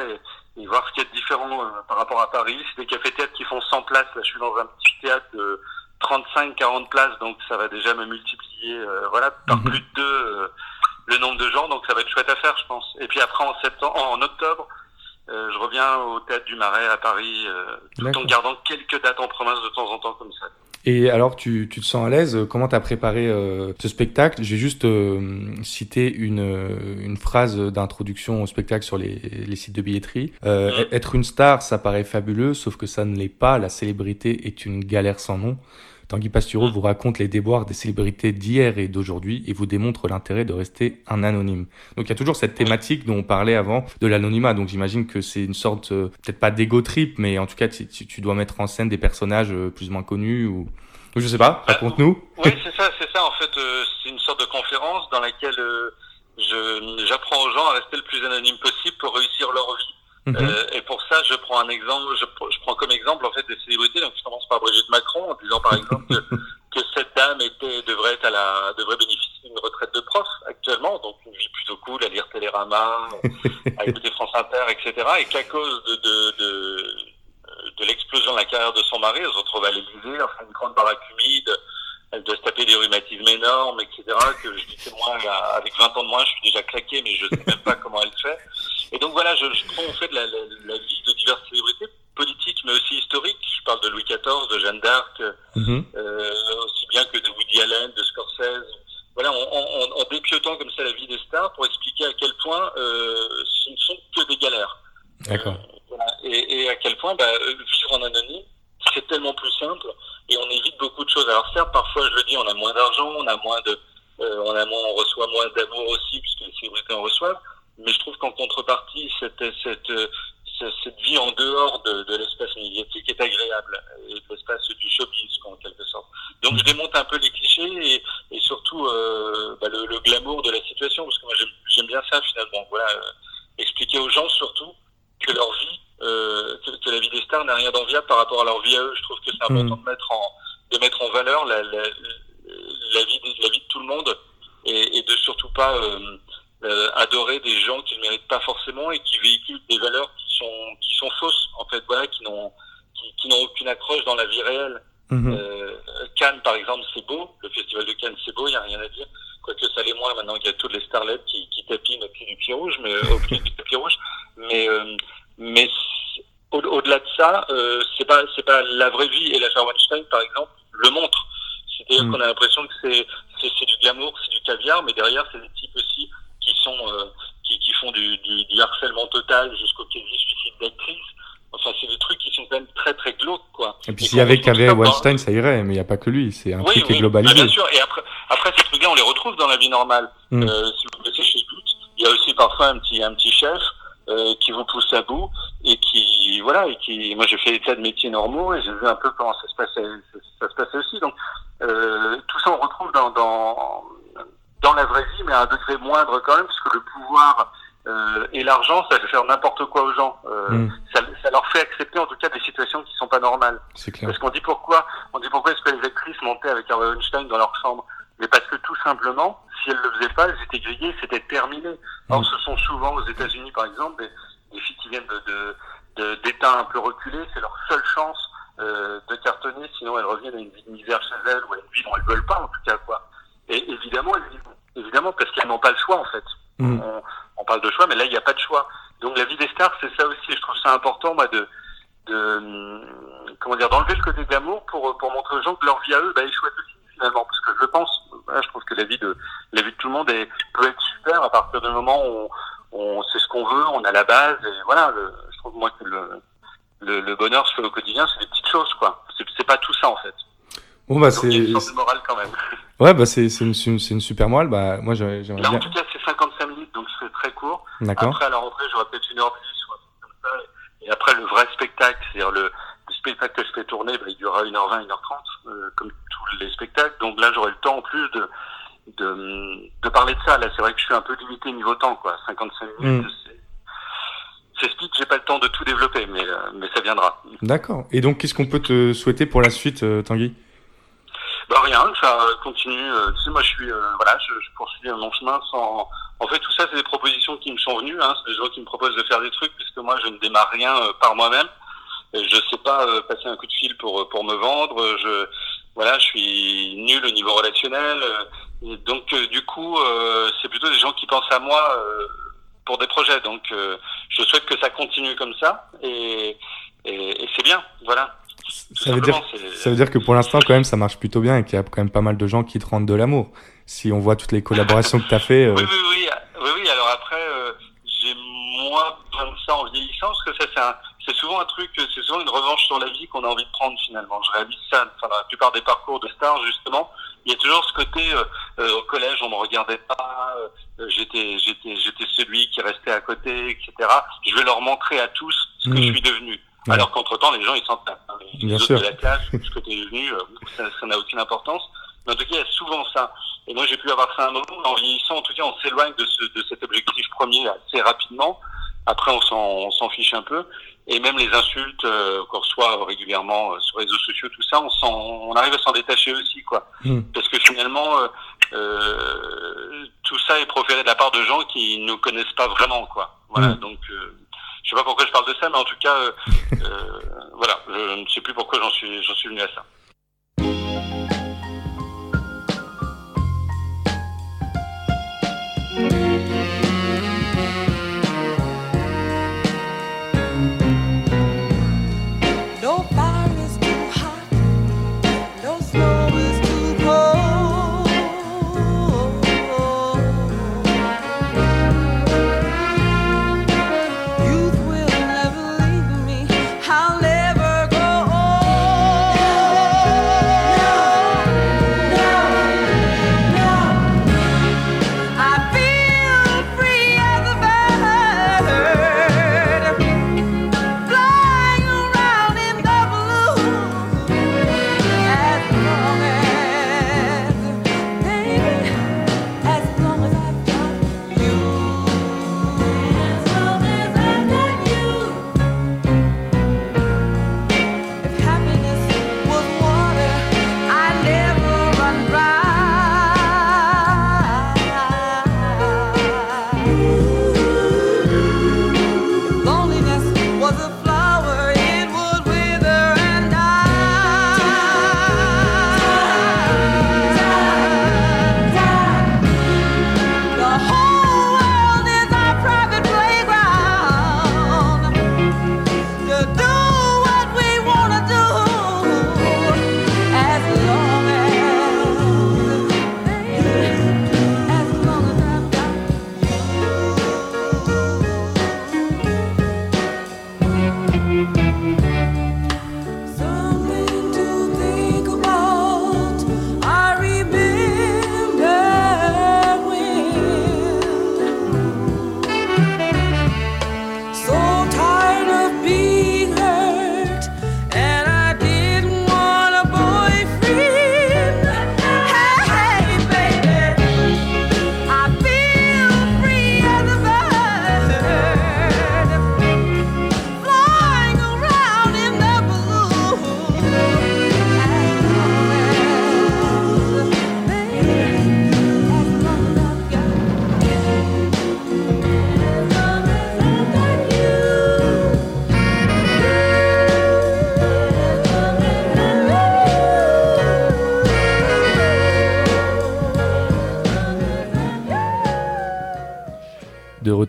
et, voir ce qu'il y a de différent euh, par rapport à Paris. C'est des cafés-théâtres qui font 100 places. Là, je suis dans un petit théâtre de 35-40 places, donc ça va déjà me multiplier, euh, voilà, par plus de deux euh, le nombre de gens. Donc ça va être chouette à faire, je pense. Et puis après, en septembre, en octobre. euh, je reviens au théâtre du Marais à Paris, tout en gardant quelques dates en province de temps en temps comme ça. Et alors, tu, tu te sens à l'aise? Comment t'as préparé euh, ce spectacle? Je vais juste euh, citer une, euh, une phrase d'introduction au spectacle sur les, les sites de billetterie. Euh, Être une star, ça paraît fabuleux, sauf que ça ne l'est pas. La célébrité est une galère sans nom. Tanguy Pastureau vous raconte les déboires des célébrités d'hier et d'aujourd'hui et vous démontre l'intérêt de rester un anonyme. Donc il y a toujours cette thématique dont on parlait avant de l'anonymat. Donc j'imagine que c'est une sorte, euh, peut-être pas d'ego trip, mais en tout cas tu, tu- tu dois mettre en scène des personnages euh, plus ou moins connus ou, ou je sais pas. Raconte-nous. Oui, c'est ça, c'est ça. En fait, euh, c'est une sorte de conférence dans laquelle euh, j'apprends aux gens à rester le plus anonyme possible pour réussir leur vie. Mhm. Euh, et pour ça, je prends un exemple. Je, pr- je prends comme exemple en fait des célébrités. Donc, je commence par Brigitte Macron en disant par exemple que, que cette dame était devrait être à la devrait bénéficier d'une retraite de prof actuellement, donc une vie plutôt cool à lire Télérama, à écouter France Inter, etc. Et qu'à cause de de, de de l'explosion de la carrière de son mari, elle se retrouve à l'Élysée, enfin une grande baraque humide, elle doit se taper des rhumatismes énormes, etc. Que je dis moi, avec 20 ans de moins, je suis déjà claqué, mais je sais même pas comment elle fait. Et donc voilà, je, je prends en fait la, la, la vie de diverses célébrités, politiques, mais aussi historiques. Je parle de Louis XIV, de Jeanne d'Arc, euh, aussi bien que de Woody Allen, de Scorsese. Voilà, en, en, en dépiotant comme ça la vie des stars pour expliquer à quel point euh, ce ne sont que des galères. D'accord. Voilà. Et, et à quel point bah, euh, vivre en anonyme, c'est tellement plus simple et on évite beaucoup de choses. Alors certes, parfois je le dis, on a moins d'argent, on a moins de, euh, on a moins, on reçoit moins d'amour aussi puisque les célébrités en reçoivent. Mais je trouve qu'en contrepartie, cette, cette, euh, ce- cette vie en dehors de, de l'espace médiatique est agréable et de l'espace du showbiz en quelque sorte. Donc je démonte un peu les clichés et, et surtout euh, bah, le, le glamour de la situation parce que moi j'aime- bien ça finalement. Voilà, euh, expliquer aux gens surtout que leur vie, que, que la vie des stars n'a rien d'enviable par rapport à leur vie à eux. Je trouve que c'est important de mettre en de mettre en valeur la, la, la vie de, la vie de tout le monde et, et de surtout pas euh, euh, adorer des gens qui ne méritent pas forcément et qui véhiculent des valeurs qui sont qui sont fausses en fait, voilà, qui n'ont qui, qui n'ont aucune accroche dans la vie réelle. Mhm. Euh, Cannes, par exemple, c'est beau. Le festival de Cannes, c'est beau. Il y a rien à dire. Quoique ça l'est moins maintenant qu'il y a toutes les starlets qui, qui tapinent au pied du pied rouge, mais au pied du tapis rouge. Mais euh, mais c'est- au- au-delà de ça, euh, c'est pas c'est pas la vraie vie. Et l'affaire Weinstein, par exemple, le montre. C'est-à-dire Mm. qu'on a l'impression que c'est c'est c'est du glamour, c'est du caviar, mais derrière c'est des types aussi qui sont euh, qui, qui font du, du, du harcèlement total jusqu'au quasi-suicide d'actrice. Enfin, c'est des trucs qui sont quand même très très glauques, quoi. Et puis Et s'il y avait dans- Weinstein, ça irait, mais il n'y a pas que lui, c'est un oui, truc qui est oui, globalisé. bah, bien sûr. Et après, après ces trucs-là, on les retrouve dans la vie normale. Mm. Euh, si vous bossez chez Doute, il y a aussi parfois un petit, un petit chef euh, qui vous pousse à bout et qui, voilà, et qui, moi j'ai fait des tas de métiers normaux et j'ai vu un peu comment ça se passait, ça, se passait aussi. Donc euh, tout ça, on retrouve dans, dans dans la vraie vie, mais à un degré moindre quand même, parce que le pouvoir euh, et l'argent, ça fait faire n'importe quoi aux gens. Euh, Mm. ça, ça leur fait accepter en tout cas des pas clair. Parce qu'on dit pourquoi, on dit pourquoi est-ce que les actrices montaient avec Harvey Weinstein dans leur chambre Mais parce que tout simplement, si elles le faisaient pas, elles étaient grillées, c'était terminé. Or, ce sont souvent aux États-Unis, par exemple, des, des filles qui viennent de, d'états un peu reculés, c'est leur seule chance euh, de cartonner, sinon elles reviennent à une vie de misère chez elles ou à une vie dont elles veulent pas, en tout cas, quoi. Et évidemment, elles évidemment, parce qu'elles n'ont pas le choix, en fait. Mm. On, on parle de choix, mais là, il n'y a pas de choix. Donc, la vie des stars, c'est ça aussi. Je trouve ça important, moi, de hum, comment dire, d'enlever le côté d'amour pour pour montrer aux gens que leur vie à eux, bah, est chouette aussi finalement. Parce que je pense, je trouve que la vie de la vie de tout le monde est, peut être super à partir du moment où on, on sait ce qu'on veut, on a la base et voilà. Le, je trouve moi que le, le le bonheur se fait au quotidien, c'est des petites choses quoi. C'est pas tout ça en fait. Bon, bah, c'est. une sorte de morale quand même. Ouais, bah, c'est c'est une, c'est une, super morale. Bah, moi, j'aimerais en tout cas, c'est 55 minutes, donc c'est très court. D'accord. Après, à la rentrée, j'aurai peut-être une heure dix ou un truc comme ça. Et après, le vrai spectacle, c'est-à-dire le, le spectacle que je fais tourner, bah, il durera 1h20, 1h30, euh, comme tous les spectacles. Donc là, j'aurai le temps en plus de, de, de parler de ça. Là, c'est vrai que je suis un peu limité niveau temps, quoi. 55 minutes, Mm. c'est speed, j'ai pas le temps de tout développer, mais, euh, mais ça viendra. D'accord. Et donc, qu'est-ce qu'on peut te souhaiter pour la suite, euh, Tanguy? Bah rien, ça continue. euh, tu sais, moi je suis, euh, voilà, je, je poursuis mon chemin sans. En fait, tout ça, c'est des propositions qui me sont venues. Hein, c'est des gens qui me proposent de faire des trucs, puisque moi, je ne démarre rien euh, par moi-même. Je sais pas euh, passer un coup de fil pour pour me vendre. Je, voilà, je suis nul au niveau relationnel. donc, euh, du coup, euh, c'est plutôt des gens qui pensent à moi euh, pour des projets. Donc, euh, je souhaite que ça continue comme ça. Et et, et c'est bien, voilà. ça veut, dire, simplement, c'est- ça veut dire que pour l'instant, quand même, ça marche plutôt bien et qu'il y a quand même pas mal de gens qui te rendent de l'amour. Si on voit toutes les collaborations que tu as fait. euh, Oui, oui, oui, oui, oui. Alors après, euh, de ça en vieillissant, parce que ça, c'est un- c'est souvent un truc, c'est souvent une revanche sur la vie qu'on a envie de prendre finalement. Je réalise ça, enfin, dans la plupart des parcours de stars, justement. Il y a toujours ce côté, euh, euh, au collège, on me regardait pas, euh, j'étais, j'étais, j'étais celui qui restait à côté, etc. Je vais leur montrer à tous ce que Mhm. je suis devenu. Alors qu'entre-temps, les gens, ils tapent. hein. Les Bien autres sûr. de la classe, ce que tu es devenu, ça ça n'a aucune importance. Mais en tout cas, il y a souvent ça. Et moi, j'ai pu avoir ça à un moment. En vieillissant, en tout cas, on s'éloigne de, ce, de cet objectif premier assez rapidement. Après, on s'en, fiche un peu. Et même les insultes euh, qu'on reçoit régulièrement euh, sur les réseaux sociaux, tout ça, on, s'en, on arrive à s'en détacher aussi, quoi. Mm. Parce que finalement, euh, tout ça est proféré de la part de gens qui ne nous connaissent pas vraiment, quoi. Voilà. Mm. Donc, je sais pas pourquoi je parle de ça, mais en tout cas, voilà. Je ne sais plus pourquoi j'en suis, j'en suis venu à ça.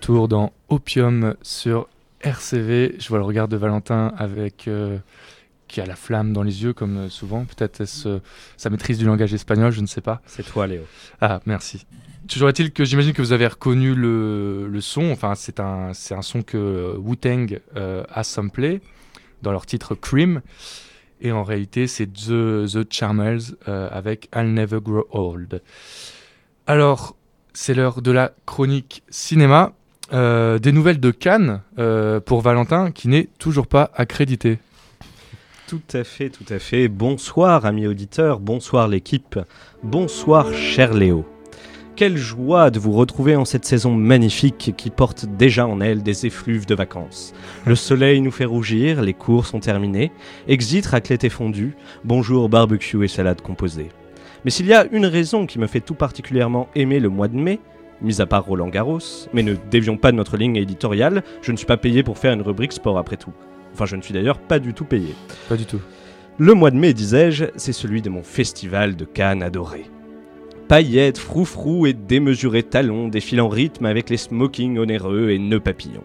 Retour dans Opium sur RCV. Je vois le regard de Valentin avec euh, qui a la flamme dans les yeux comme euh, souvent. Peut-être est-ce euh, sa maîtrise du langage espagnol, je ne sais pas. C'est toi, Léo. Ah, merci. Toujours est-il que j'imagine que vous avez reconnu le, le son. Enfin, c'est un, c'est un son que Wu-Tang euh, a samplé dans leur titre Cream. Et en réalité, c'est The, The Charmers euh, avec I'll Never Grow Old. Alors, c'est l'heure de la chronique cinéma. Euh, des nouvelles de Cannes euh, pour Valentin qui n'est toujours pas accrédité. Tout à fait, tout à fait. Bonsoir, amis auditeurs. Bonsoir, l'équipe. Bonsoir, cher Léo. Quelle joie de vous retrouver en cette saison magnifique qui porte déjà en elle des effluves de vacances. Le soleil nous fait rougir, les cours sont terminés, exit raclette et fondue, bonjour barbecue et salade composée. Mais s'il y a une raison qui me fait tout particulièrement aimer le mois de mai, mis à part Roland Garros, mais ne dévions pas de notre ligne éditoriale, je ne suis pas payé pour faire une rubrique sport après tout. Enfin, je ne suis d'ailleurs pas du tout payé. Pas du tout. Le mois de mai, disais-je, c'est celui de mon festival de Cannes adoré. Paillettes, froufrous et démesurés talons défilent en rythme avec les smokings onéreux et nœuds papillons.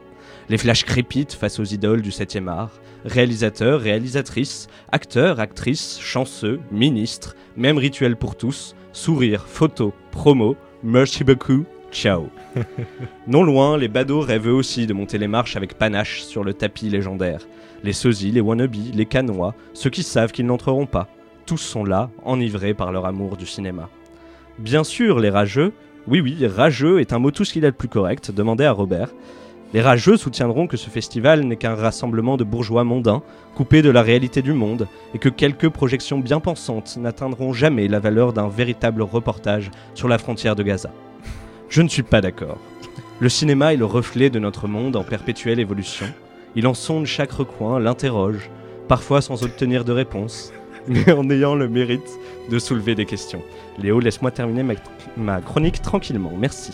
Les flashs crépitent face aux idoles du 7e art. Réalisateurs, réalisatrices, acteurs, actrices, chanceux, ministres, même rituel pour tous, sourires, photos, promos, merci beaucoup, ciao. non loin, les badauds rêvent eux aussi de monter les marches avec panache sur le tapis légendaire. Les sosies, les wannabes, les canois, ceux qui savent qu'ils n'entreront pas, tous sont là, enivrés par leur amour du cinéma. Bien sûr, les rageux, oui oui, rageux est un mot tout ce qu'il a de plus correct, demandez à Robert. Les rageux soutiendront que ce festival n'est qu'un rassemblement de bourgeois mondains, coupés de la réalité du monde, et que quelques projections bien pensantes n'atteindront jamais la valeur d'un véritable reportage sur la frontière de Gaza. Je ne suis pas d'accord. Le cinéma est le reflet de notre monde en perpétuelle évolution. Il en sonde chaque recoin, l'interroge, parfois sans obtenir de réponse, mais en ayant le mérite de soulever des questions. Léo, laisse-moi terminer ma, ma chronique tranquillement, merci.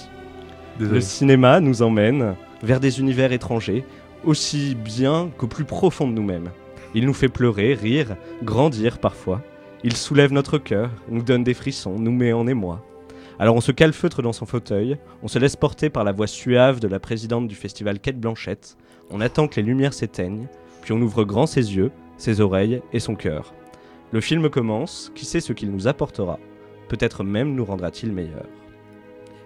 Désolé. Le cinéma nous emmène vers des univers étrangers, aussi bien qu'au plus profond de nous-mêmes. Il nous fait pleurer, rire, grandir parfois. Il soulève notre cœur, nous donne des frissons, nous met en émoi. Alors on se calfeutre dans son fauteuil, on se laisse porter par la voix suave de la présidente du festival Quête Blanchette, on attend que les lumières s'éteignent, puis on ouvre grand ses yeux, ses oreilles et son cœur. Le film commence, qui sait ce qu'il nous apportera? Peut-être même nous rendra-t-il meilleurs.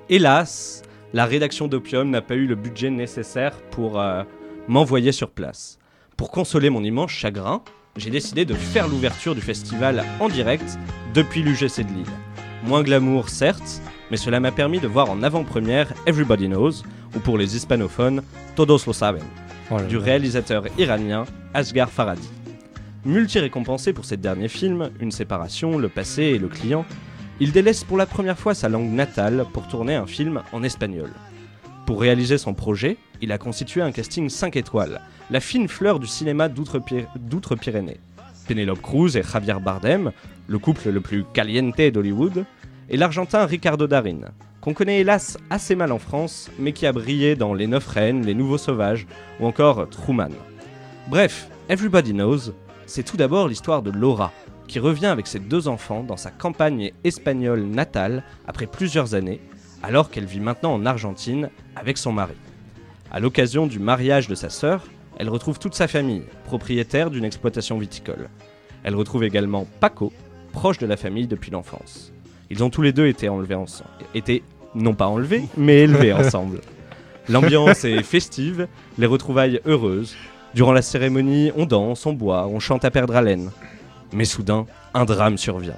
Hélas, la rédaction d'Opium n'a pas eu le budget nécessaire pour euh, m'envoyer sur place. Pour consoler mon immense chagrin, j'ai décidé de faire l'ouverture du festival en direct depuis l'UGC de Lille. Moins glamour, certes, mais cela m'a permis de voir en avant-première Everybody Knows, ou pour les hispanophones, Todos lo saben, Oh du réalisateur iranien Asghar Farhadi. Multi-récompensé pour ses derniers films, Une séparation, Le passé et Le client, il délaisse pour la première fois sa langue natale pour tourner un film en espagnol. Pour réaliser son projet, il a constitué un casting 5 étoiles, la fine fleur du cinéma d'Outre-Py- d'Outre-Pyrénées. Penelope Cruz et Javier Bardem, le couple le plus caliente d'Hollywood, et l'Argentin Ricardo Darin, qu'on connaît hélas assez mal en France, mais qui a brillé dans Les Neuf Reines, Les Nouveaux Sauvages ou encore Truman. Bref, Everybody Knows, c'est tout d'abord l'histoire de Laura, qui revient avec ses deux enfants dans sa campagne espagnole natale après plusieurs années, alors qu'elle vit maintenant en Argentine avec son mari. À l'occasion du mariage de sa sœur, elle retrouve toute sa famille, propriétaire d'une exploitation viticole. Elle retrouve également Paco, proche de la famille depuis l'enfance. Ils ont tous les deux été enlevés ensemble. Été, non pas enlevés, mais élevés ensemble. L'ambiance est festive, les retrouvailles heureuses. Durant la cérémonie, on danse, on boit, on chante à perdre haleine. Mais soudain, un drame survient.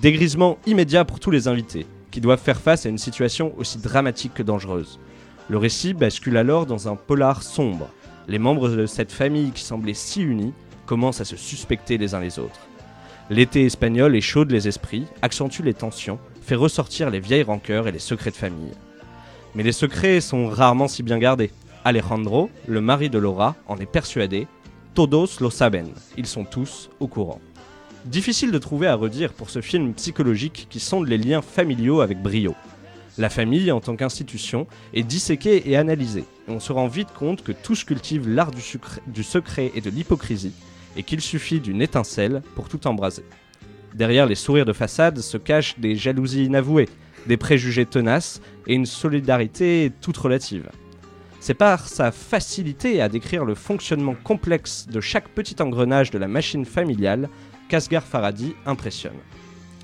Dégrisement immédiat pour tous les invités, qui doivent faire face à une situation aussi dramatique que dangereuse. Le récit bascule alors dans un polar sombre. Les membres de cette famille qui semblaient si unis commencent à se suspecter les uns les autres. L'été espagnol échaude les esprits, accentue les tensions, fait ressortir les vieilles rancœurs et les secrets de famille. Mais les secrets sont rarement si bien gardés. Alejandro, le mari de Laura, en est persuadé. Todos lo saben, ils sont tous au courant. Difficile de trouver à redire pour ce film psychologique qui sonde les liens familiaux avec brio. La famille, en tant qu'institution, est disséquée et analysée, on se rend vite compte que tous cultivent l'art du secret et de l'hypocrisie, et qu'il suffit d'une étincelle pour tout embraser. Derrière les sourires de façade se cachent des jalousies inavouées, des préjugés tenaces et une solidarité toute relative. C'est par sa facilité à décrire le fonctionnement complexe de chaque petit engrenage de la machine familiale qu'Asghar Farhadi impressionne.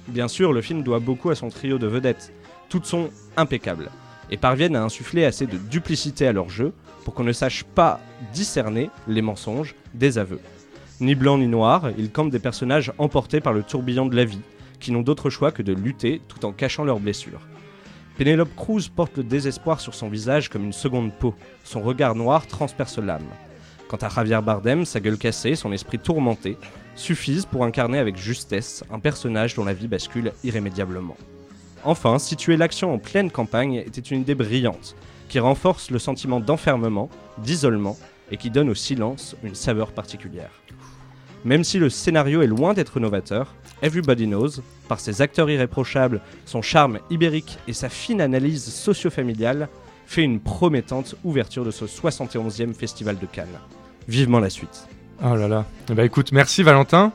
Bien sûr, le film doit beaucoup à son trio de vedettes. Toutes sont impeccables et parviennent à insuffler assez de duplicité à leur jeu pour qu'on ne sache pas discerner les mensonges des aveux. Ni blanc ni noir, ils campent des personnages emportés par le tourbillon de la vie, qui n'ont d'autre choix que de lutter tout en cachant leurs blessures. Penelope Cruz porte le désespoir sur son visage comme une seconde peau. Son regard noir transperce l'âme. Quant à Javier Bardem, sa gueule cassée, son esprit tourmenté, suffisent pour incarner avec justesse un personnage dont la vie bascule irrémédiablement. Enfin, situer l'action en pleine campagne était une idée brillante, qui renforce le sentiment d'enfermement, d'isolement, et qui donne au silence une saveur particulière. Même si le scénario est loin d'être novateur, Everybody Knows, par ses acteurs irréprochables, son charme ibérique et sa fine analyse socio-familiale, fait une promettante ouverture de ce 71e Festival de Cannes. Vivement la suite. Oh là là. Eh bah écoute, merci Valentin.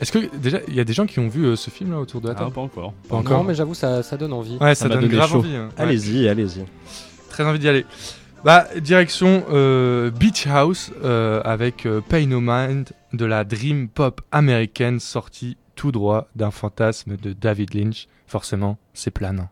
Est-ce que déjà il y a des gens qui ont vu euh, ce film là autour de la Ah, table pas encore. Pas encore. Non, mais j'avoue, ça, ça donne envie. Ouais, ça, donne grave chaud. envie. hein. Ouais. Allez-y, allez-y. Très envie d'y aller. Bah, direction euh, Beach House euh, avec euh, Pay No Mind de la dream pop américaine sortie tout droit d'un fantasme de David Lynch. Forcément, c'est planant.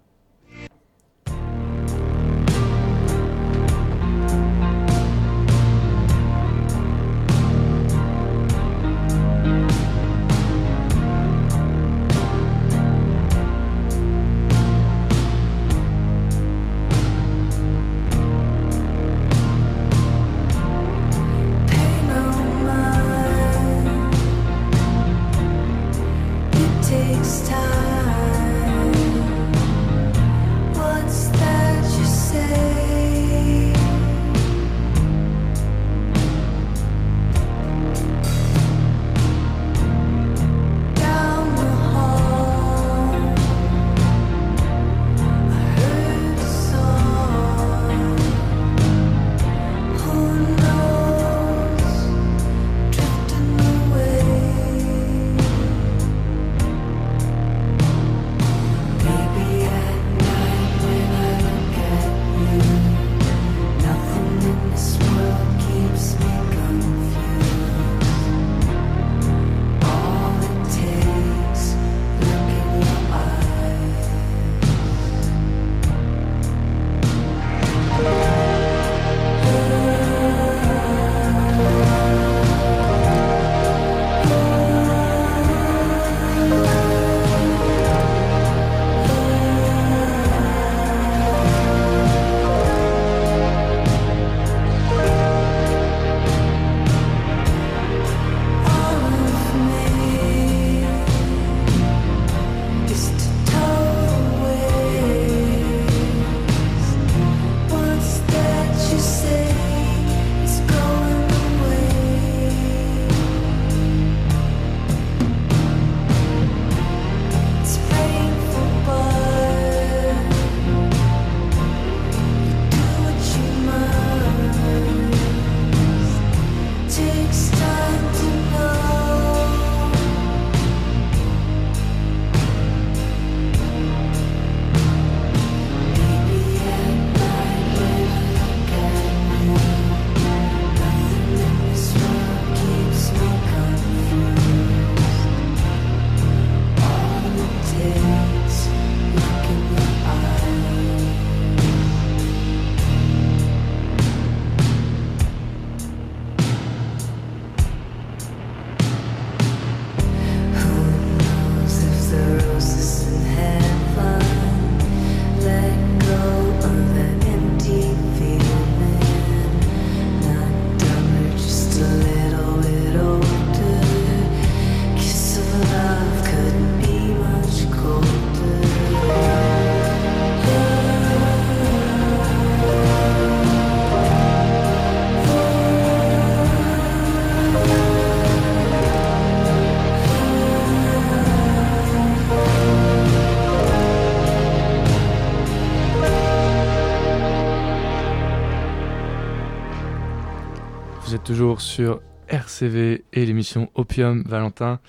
Toujours sur RCV et l'émission Opium Valentin,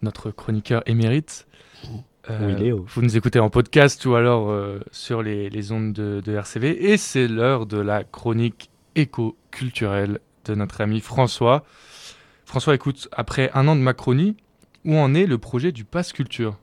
notre chroniqueur émérite. Euh, Oui, Léo. Vous nous écoutez en podcast ou alors euh, sur les, les ondes de, de RCV. Et c'est l'heure de la chronique éco-culturelle de notre ami François. François, écoute, après un an de Macronie, où en est le projet du Pass Culture?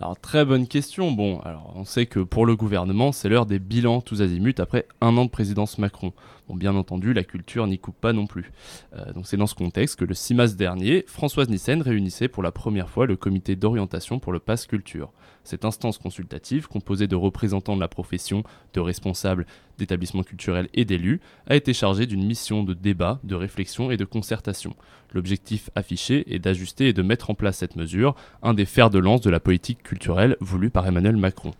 Alors très bonne question. Bon, alors on sait que pour le gouvernement, c'est l'heure des bilans tous azimuts après un an de présidence Macron. Bien entendu, la culture n'y coupe pas non plus. Euh, c'est dans ce contexte que le 6 mars dernier, Françoise Nissen réunissait pour la première fois le comité d'orientation pour le Pass Culture. Cette instance consultative, composée de représentants de la profession, de responsables d'établissements culturels et d'élus, a été chargée d'une mission de débat, de réflexion et de concertation. L'objectif affiché est d'ajuster et de mettre en place cette mesure, un des fers de lance de la politique culturelle voulue par Emmanuel Macron.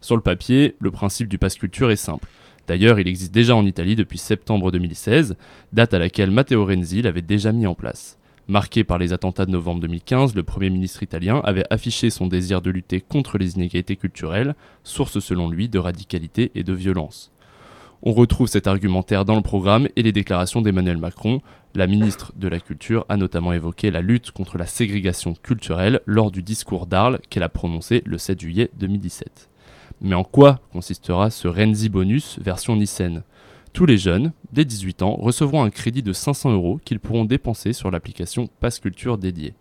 Sur le papier, le principe du pass culture est simple. D'ailleurs, il existe déjà en Italie depuis septembre 2016, date à laquelle Matteo Renzi l'avait déjà mis en place. Marqué par les attentats de novembre 2015, le Premier ministre italien avait affiché son désir de lutter contre les inégalités culturelles, source selon lui de radicalité et de violence. On retrouve cet argumentaire dans le programme et les déclarations d'Emmanuel Macron. La ministre de la Culture a notamment évoqué la lutte contre la ségrégation culturelle lors du discours d'Arles qu'elle a prononcé le 7 juillet 2017. Mais en quoi consistera ce Renzi Bonus version Nissen? Tous les jeunes, dès 18 ans, recevront un crédit de 500 euros qu'ils pourront dépenser sur l'application Pass Culture dédiée.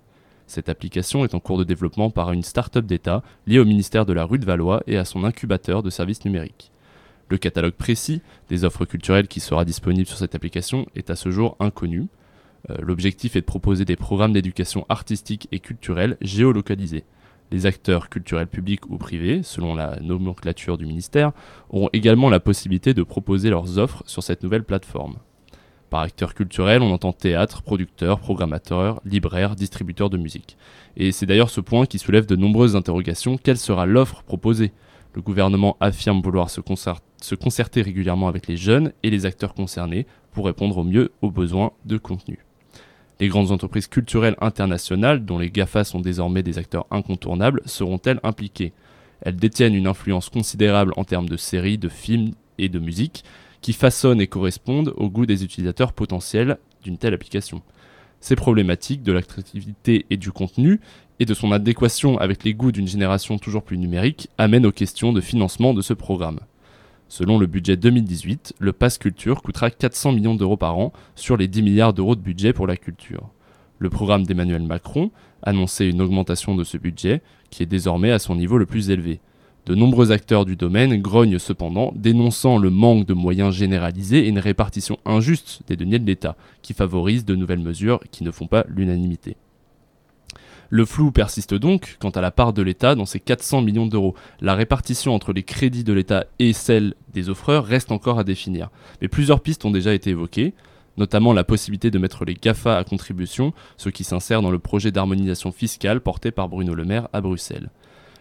Cette application est en cours de développement par une start-up d'État liée au ministère de la rue de Valois et à son incubateur de services numériques. Le catalogue précis des offres culturelles qui sera disponible sur cette application est à ce jour inconnu. Euh, L'objectif est de proposer des programmes d'éducation artistique et culturelle géolocalisés. Les acteurs culturels publics ou privés, selon la nomenclature du ministère, auront également la possibilité de proposer leurs offres sur cette nouvelle plateforme. Par acteur culturel, on entend théâtre, producteur, programmateur, libraire, distributeur de musique. Et c'est d'ailleurs ce point qui soulève de nombreuses interrogations. Quelle sera l'offre proposée? Le gouvernement affirme vouloir se, se concerter régulièrement avec les jeunes et les acteurs concernés pour répondre au mieux aux besoins de contenu. Les grandes entreprises culturelles internationales, dont les GAFA sont désormais des acteurs incontournables, seront-elles impliquées? Elles détiennent une influence considérable en termes de séries, de films et de musique, qui façonnent et correspondent au goût des utilisateurs potentiels d'une telle application. Ces problématiques de l'attractivité et du contenu, et de son adéquation avec les goûts d'une génération toujours plus numérique, amènent aux questions de financement de ce programme. Selon le budget 2018, le Pass Culture coûtera 400 millions d'euros par an sur les 10 milliards d'euros de budget pour la culture. Le programme d'Emmanuel Macron annonçait une augmentation de ce budget, qui est désormais à son niveau le plus élevé. De nombreux acteurs du domaine grognent cependant, dénonçant le manque de moyens généralisés et une répartition injuste des deniers de l'État, qui favorise de nouvelles mesures qui ne font pas l'unanimité. Le flou persiste donc quant à la part de l'État dans ces 400 millions d'euros. La répartition entre les crédits de l'État et celle des offreurs reste encore à définir. Mais plusieurs pistes ont déjà été évoquées, notamment la possibilité de mettre les GAFA à contribution, ce qui s'insère dans le projet d'harmonisation fiscale porté par Bruno Le Maire à Bruxelles.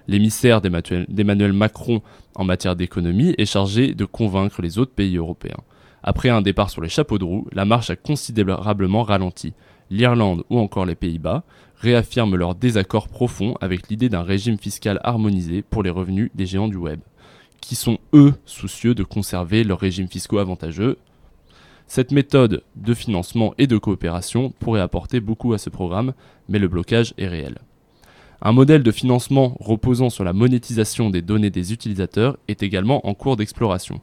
L'émissaire d'Emmanuel Macron en matière d'économie est chargé de convaincre les autres pays européens. Après un départ sur les chapeaux de roue, la marche a considérablement ralenti. L'Irlande ou encore les Pays-Bas réaffirment leur désaccord profond avec l'idée d'un régime fiscal harmonisé pour les revenus des géants du web, qui sont eux soucieux de conserver leurs régimes fiscaux avantageux. Cette méthode de financement et de coopération pourrait apporter beaucoup à ce programme, mais le blocage est réel. Un modèle de financement reposant sur la monétisation des données des utilisateurs est également en cours d'exploration.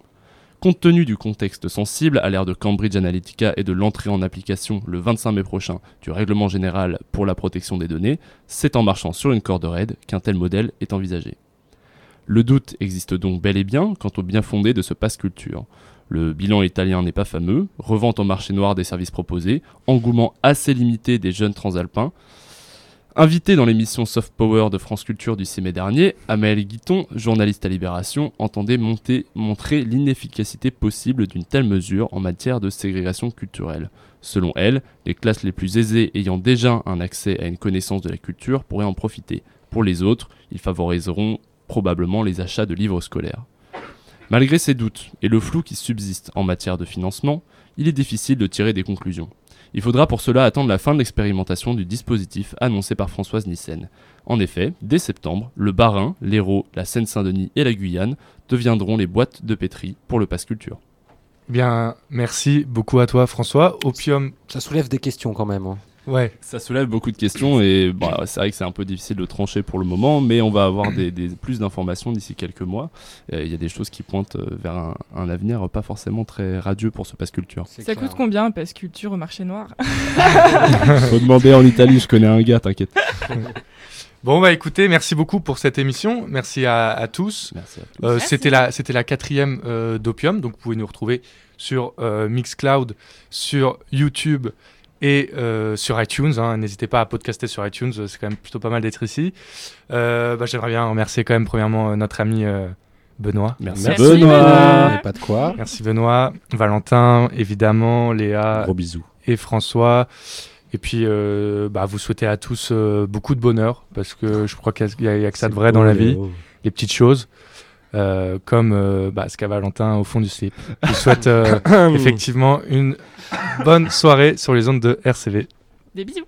Compte tenu du contexte sensible à l'ère de Cambridge Analytica et de l'entrée en application le 25 mai prochain du règlement général pour la protection des données, c'est en marchant sur une corde raide qu'un tel modèle est envisagé. Le doute existe donc bel et bien quant au bien fondé de ce passe culture. Le bilan italien n'est pas fameux, revente au marché noir des services proposés, engouement assez limité des jeunes transalpins, Invité dans l'émission Soft Power de France Culture du 6 mai dernier, Amael Guiton, journaliste à Libération, entendait montrer l'inefficacité possible d'une telle mesure en matière de ségrégation culturelle. Selon elle, les classes les plus aisées ayant déjà un accès à une connaissance de la culture pourraient en profiter. Pour les autres, ils favoriseront probablement les achats de livres scolaires. Malgré ces doutes et le flou qui subsiste en matière de financement, il est difficile de tirer des conclusions. Il faudra pour cela attendre la fin de l'expérimentation du dispositif annoncé par Françoise Nissen. En effet, dès septembre, le Bas-Rhin, l'Hérault, la Seine-Saint-Denis et la Guyane deviendront les boîtes de pétri pour le pass culture. Bien, merci beaucoup à toi François. Opium. Ça soulève des questions quand même. hein. Ouais. Ça soulève beaucoup de questions et bah, c'est vrai que c'est un peu difficile de trancher pour le moment, mais on va avoir des, des- plus d'informations d'ici quelques mois. Euh, Il y a des choses qui pointent euh, vers un, un avenir pas forcément très radieux pour ce passe culture. Ça coûte combien Passe culture au marché noir? Faut demander en Italie, je connais un gars, t'inquiète. Bon bah écoutez, merci beaucoup pour cette émission. Merci à, à tous. Euh, c'était la c'était la quatrième euh, d'Opium, donc vous pouvez nous retrouver sur euh, Mixcloud, sur YouTube et euh, sur iTunes. hein. N'hésitez pas à podcaster sur iTunes, c'est quand même plutôt pas mal d'être ici. Euh, bah, J'aimerais bien remercier quand même premièrement euh, notre ami euh, Benoît. Merci, Merci, Benoît. Pas de quoi. Merci Benoît, Valentin, évidemment, Léa Gros bisous. et François. Et puis, euh, bah, vous souhaitez à tous euh, beaucoup de bonheur, parce que je crois qu'il n'y a que ça de vrai dans la vie, les petites choses, euh, comme euh, bah, ce qu'a Valentin au fond du slip. Je vous souhaite euh, effectivement une bonne soirée sur les ondes de RCV. Des bisous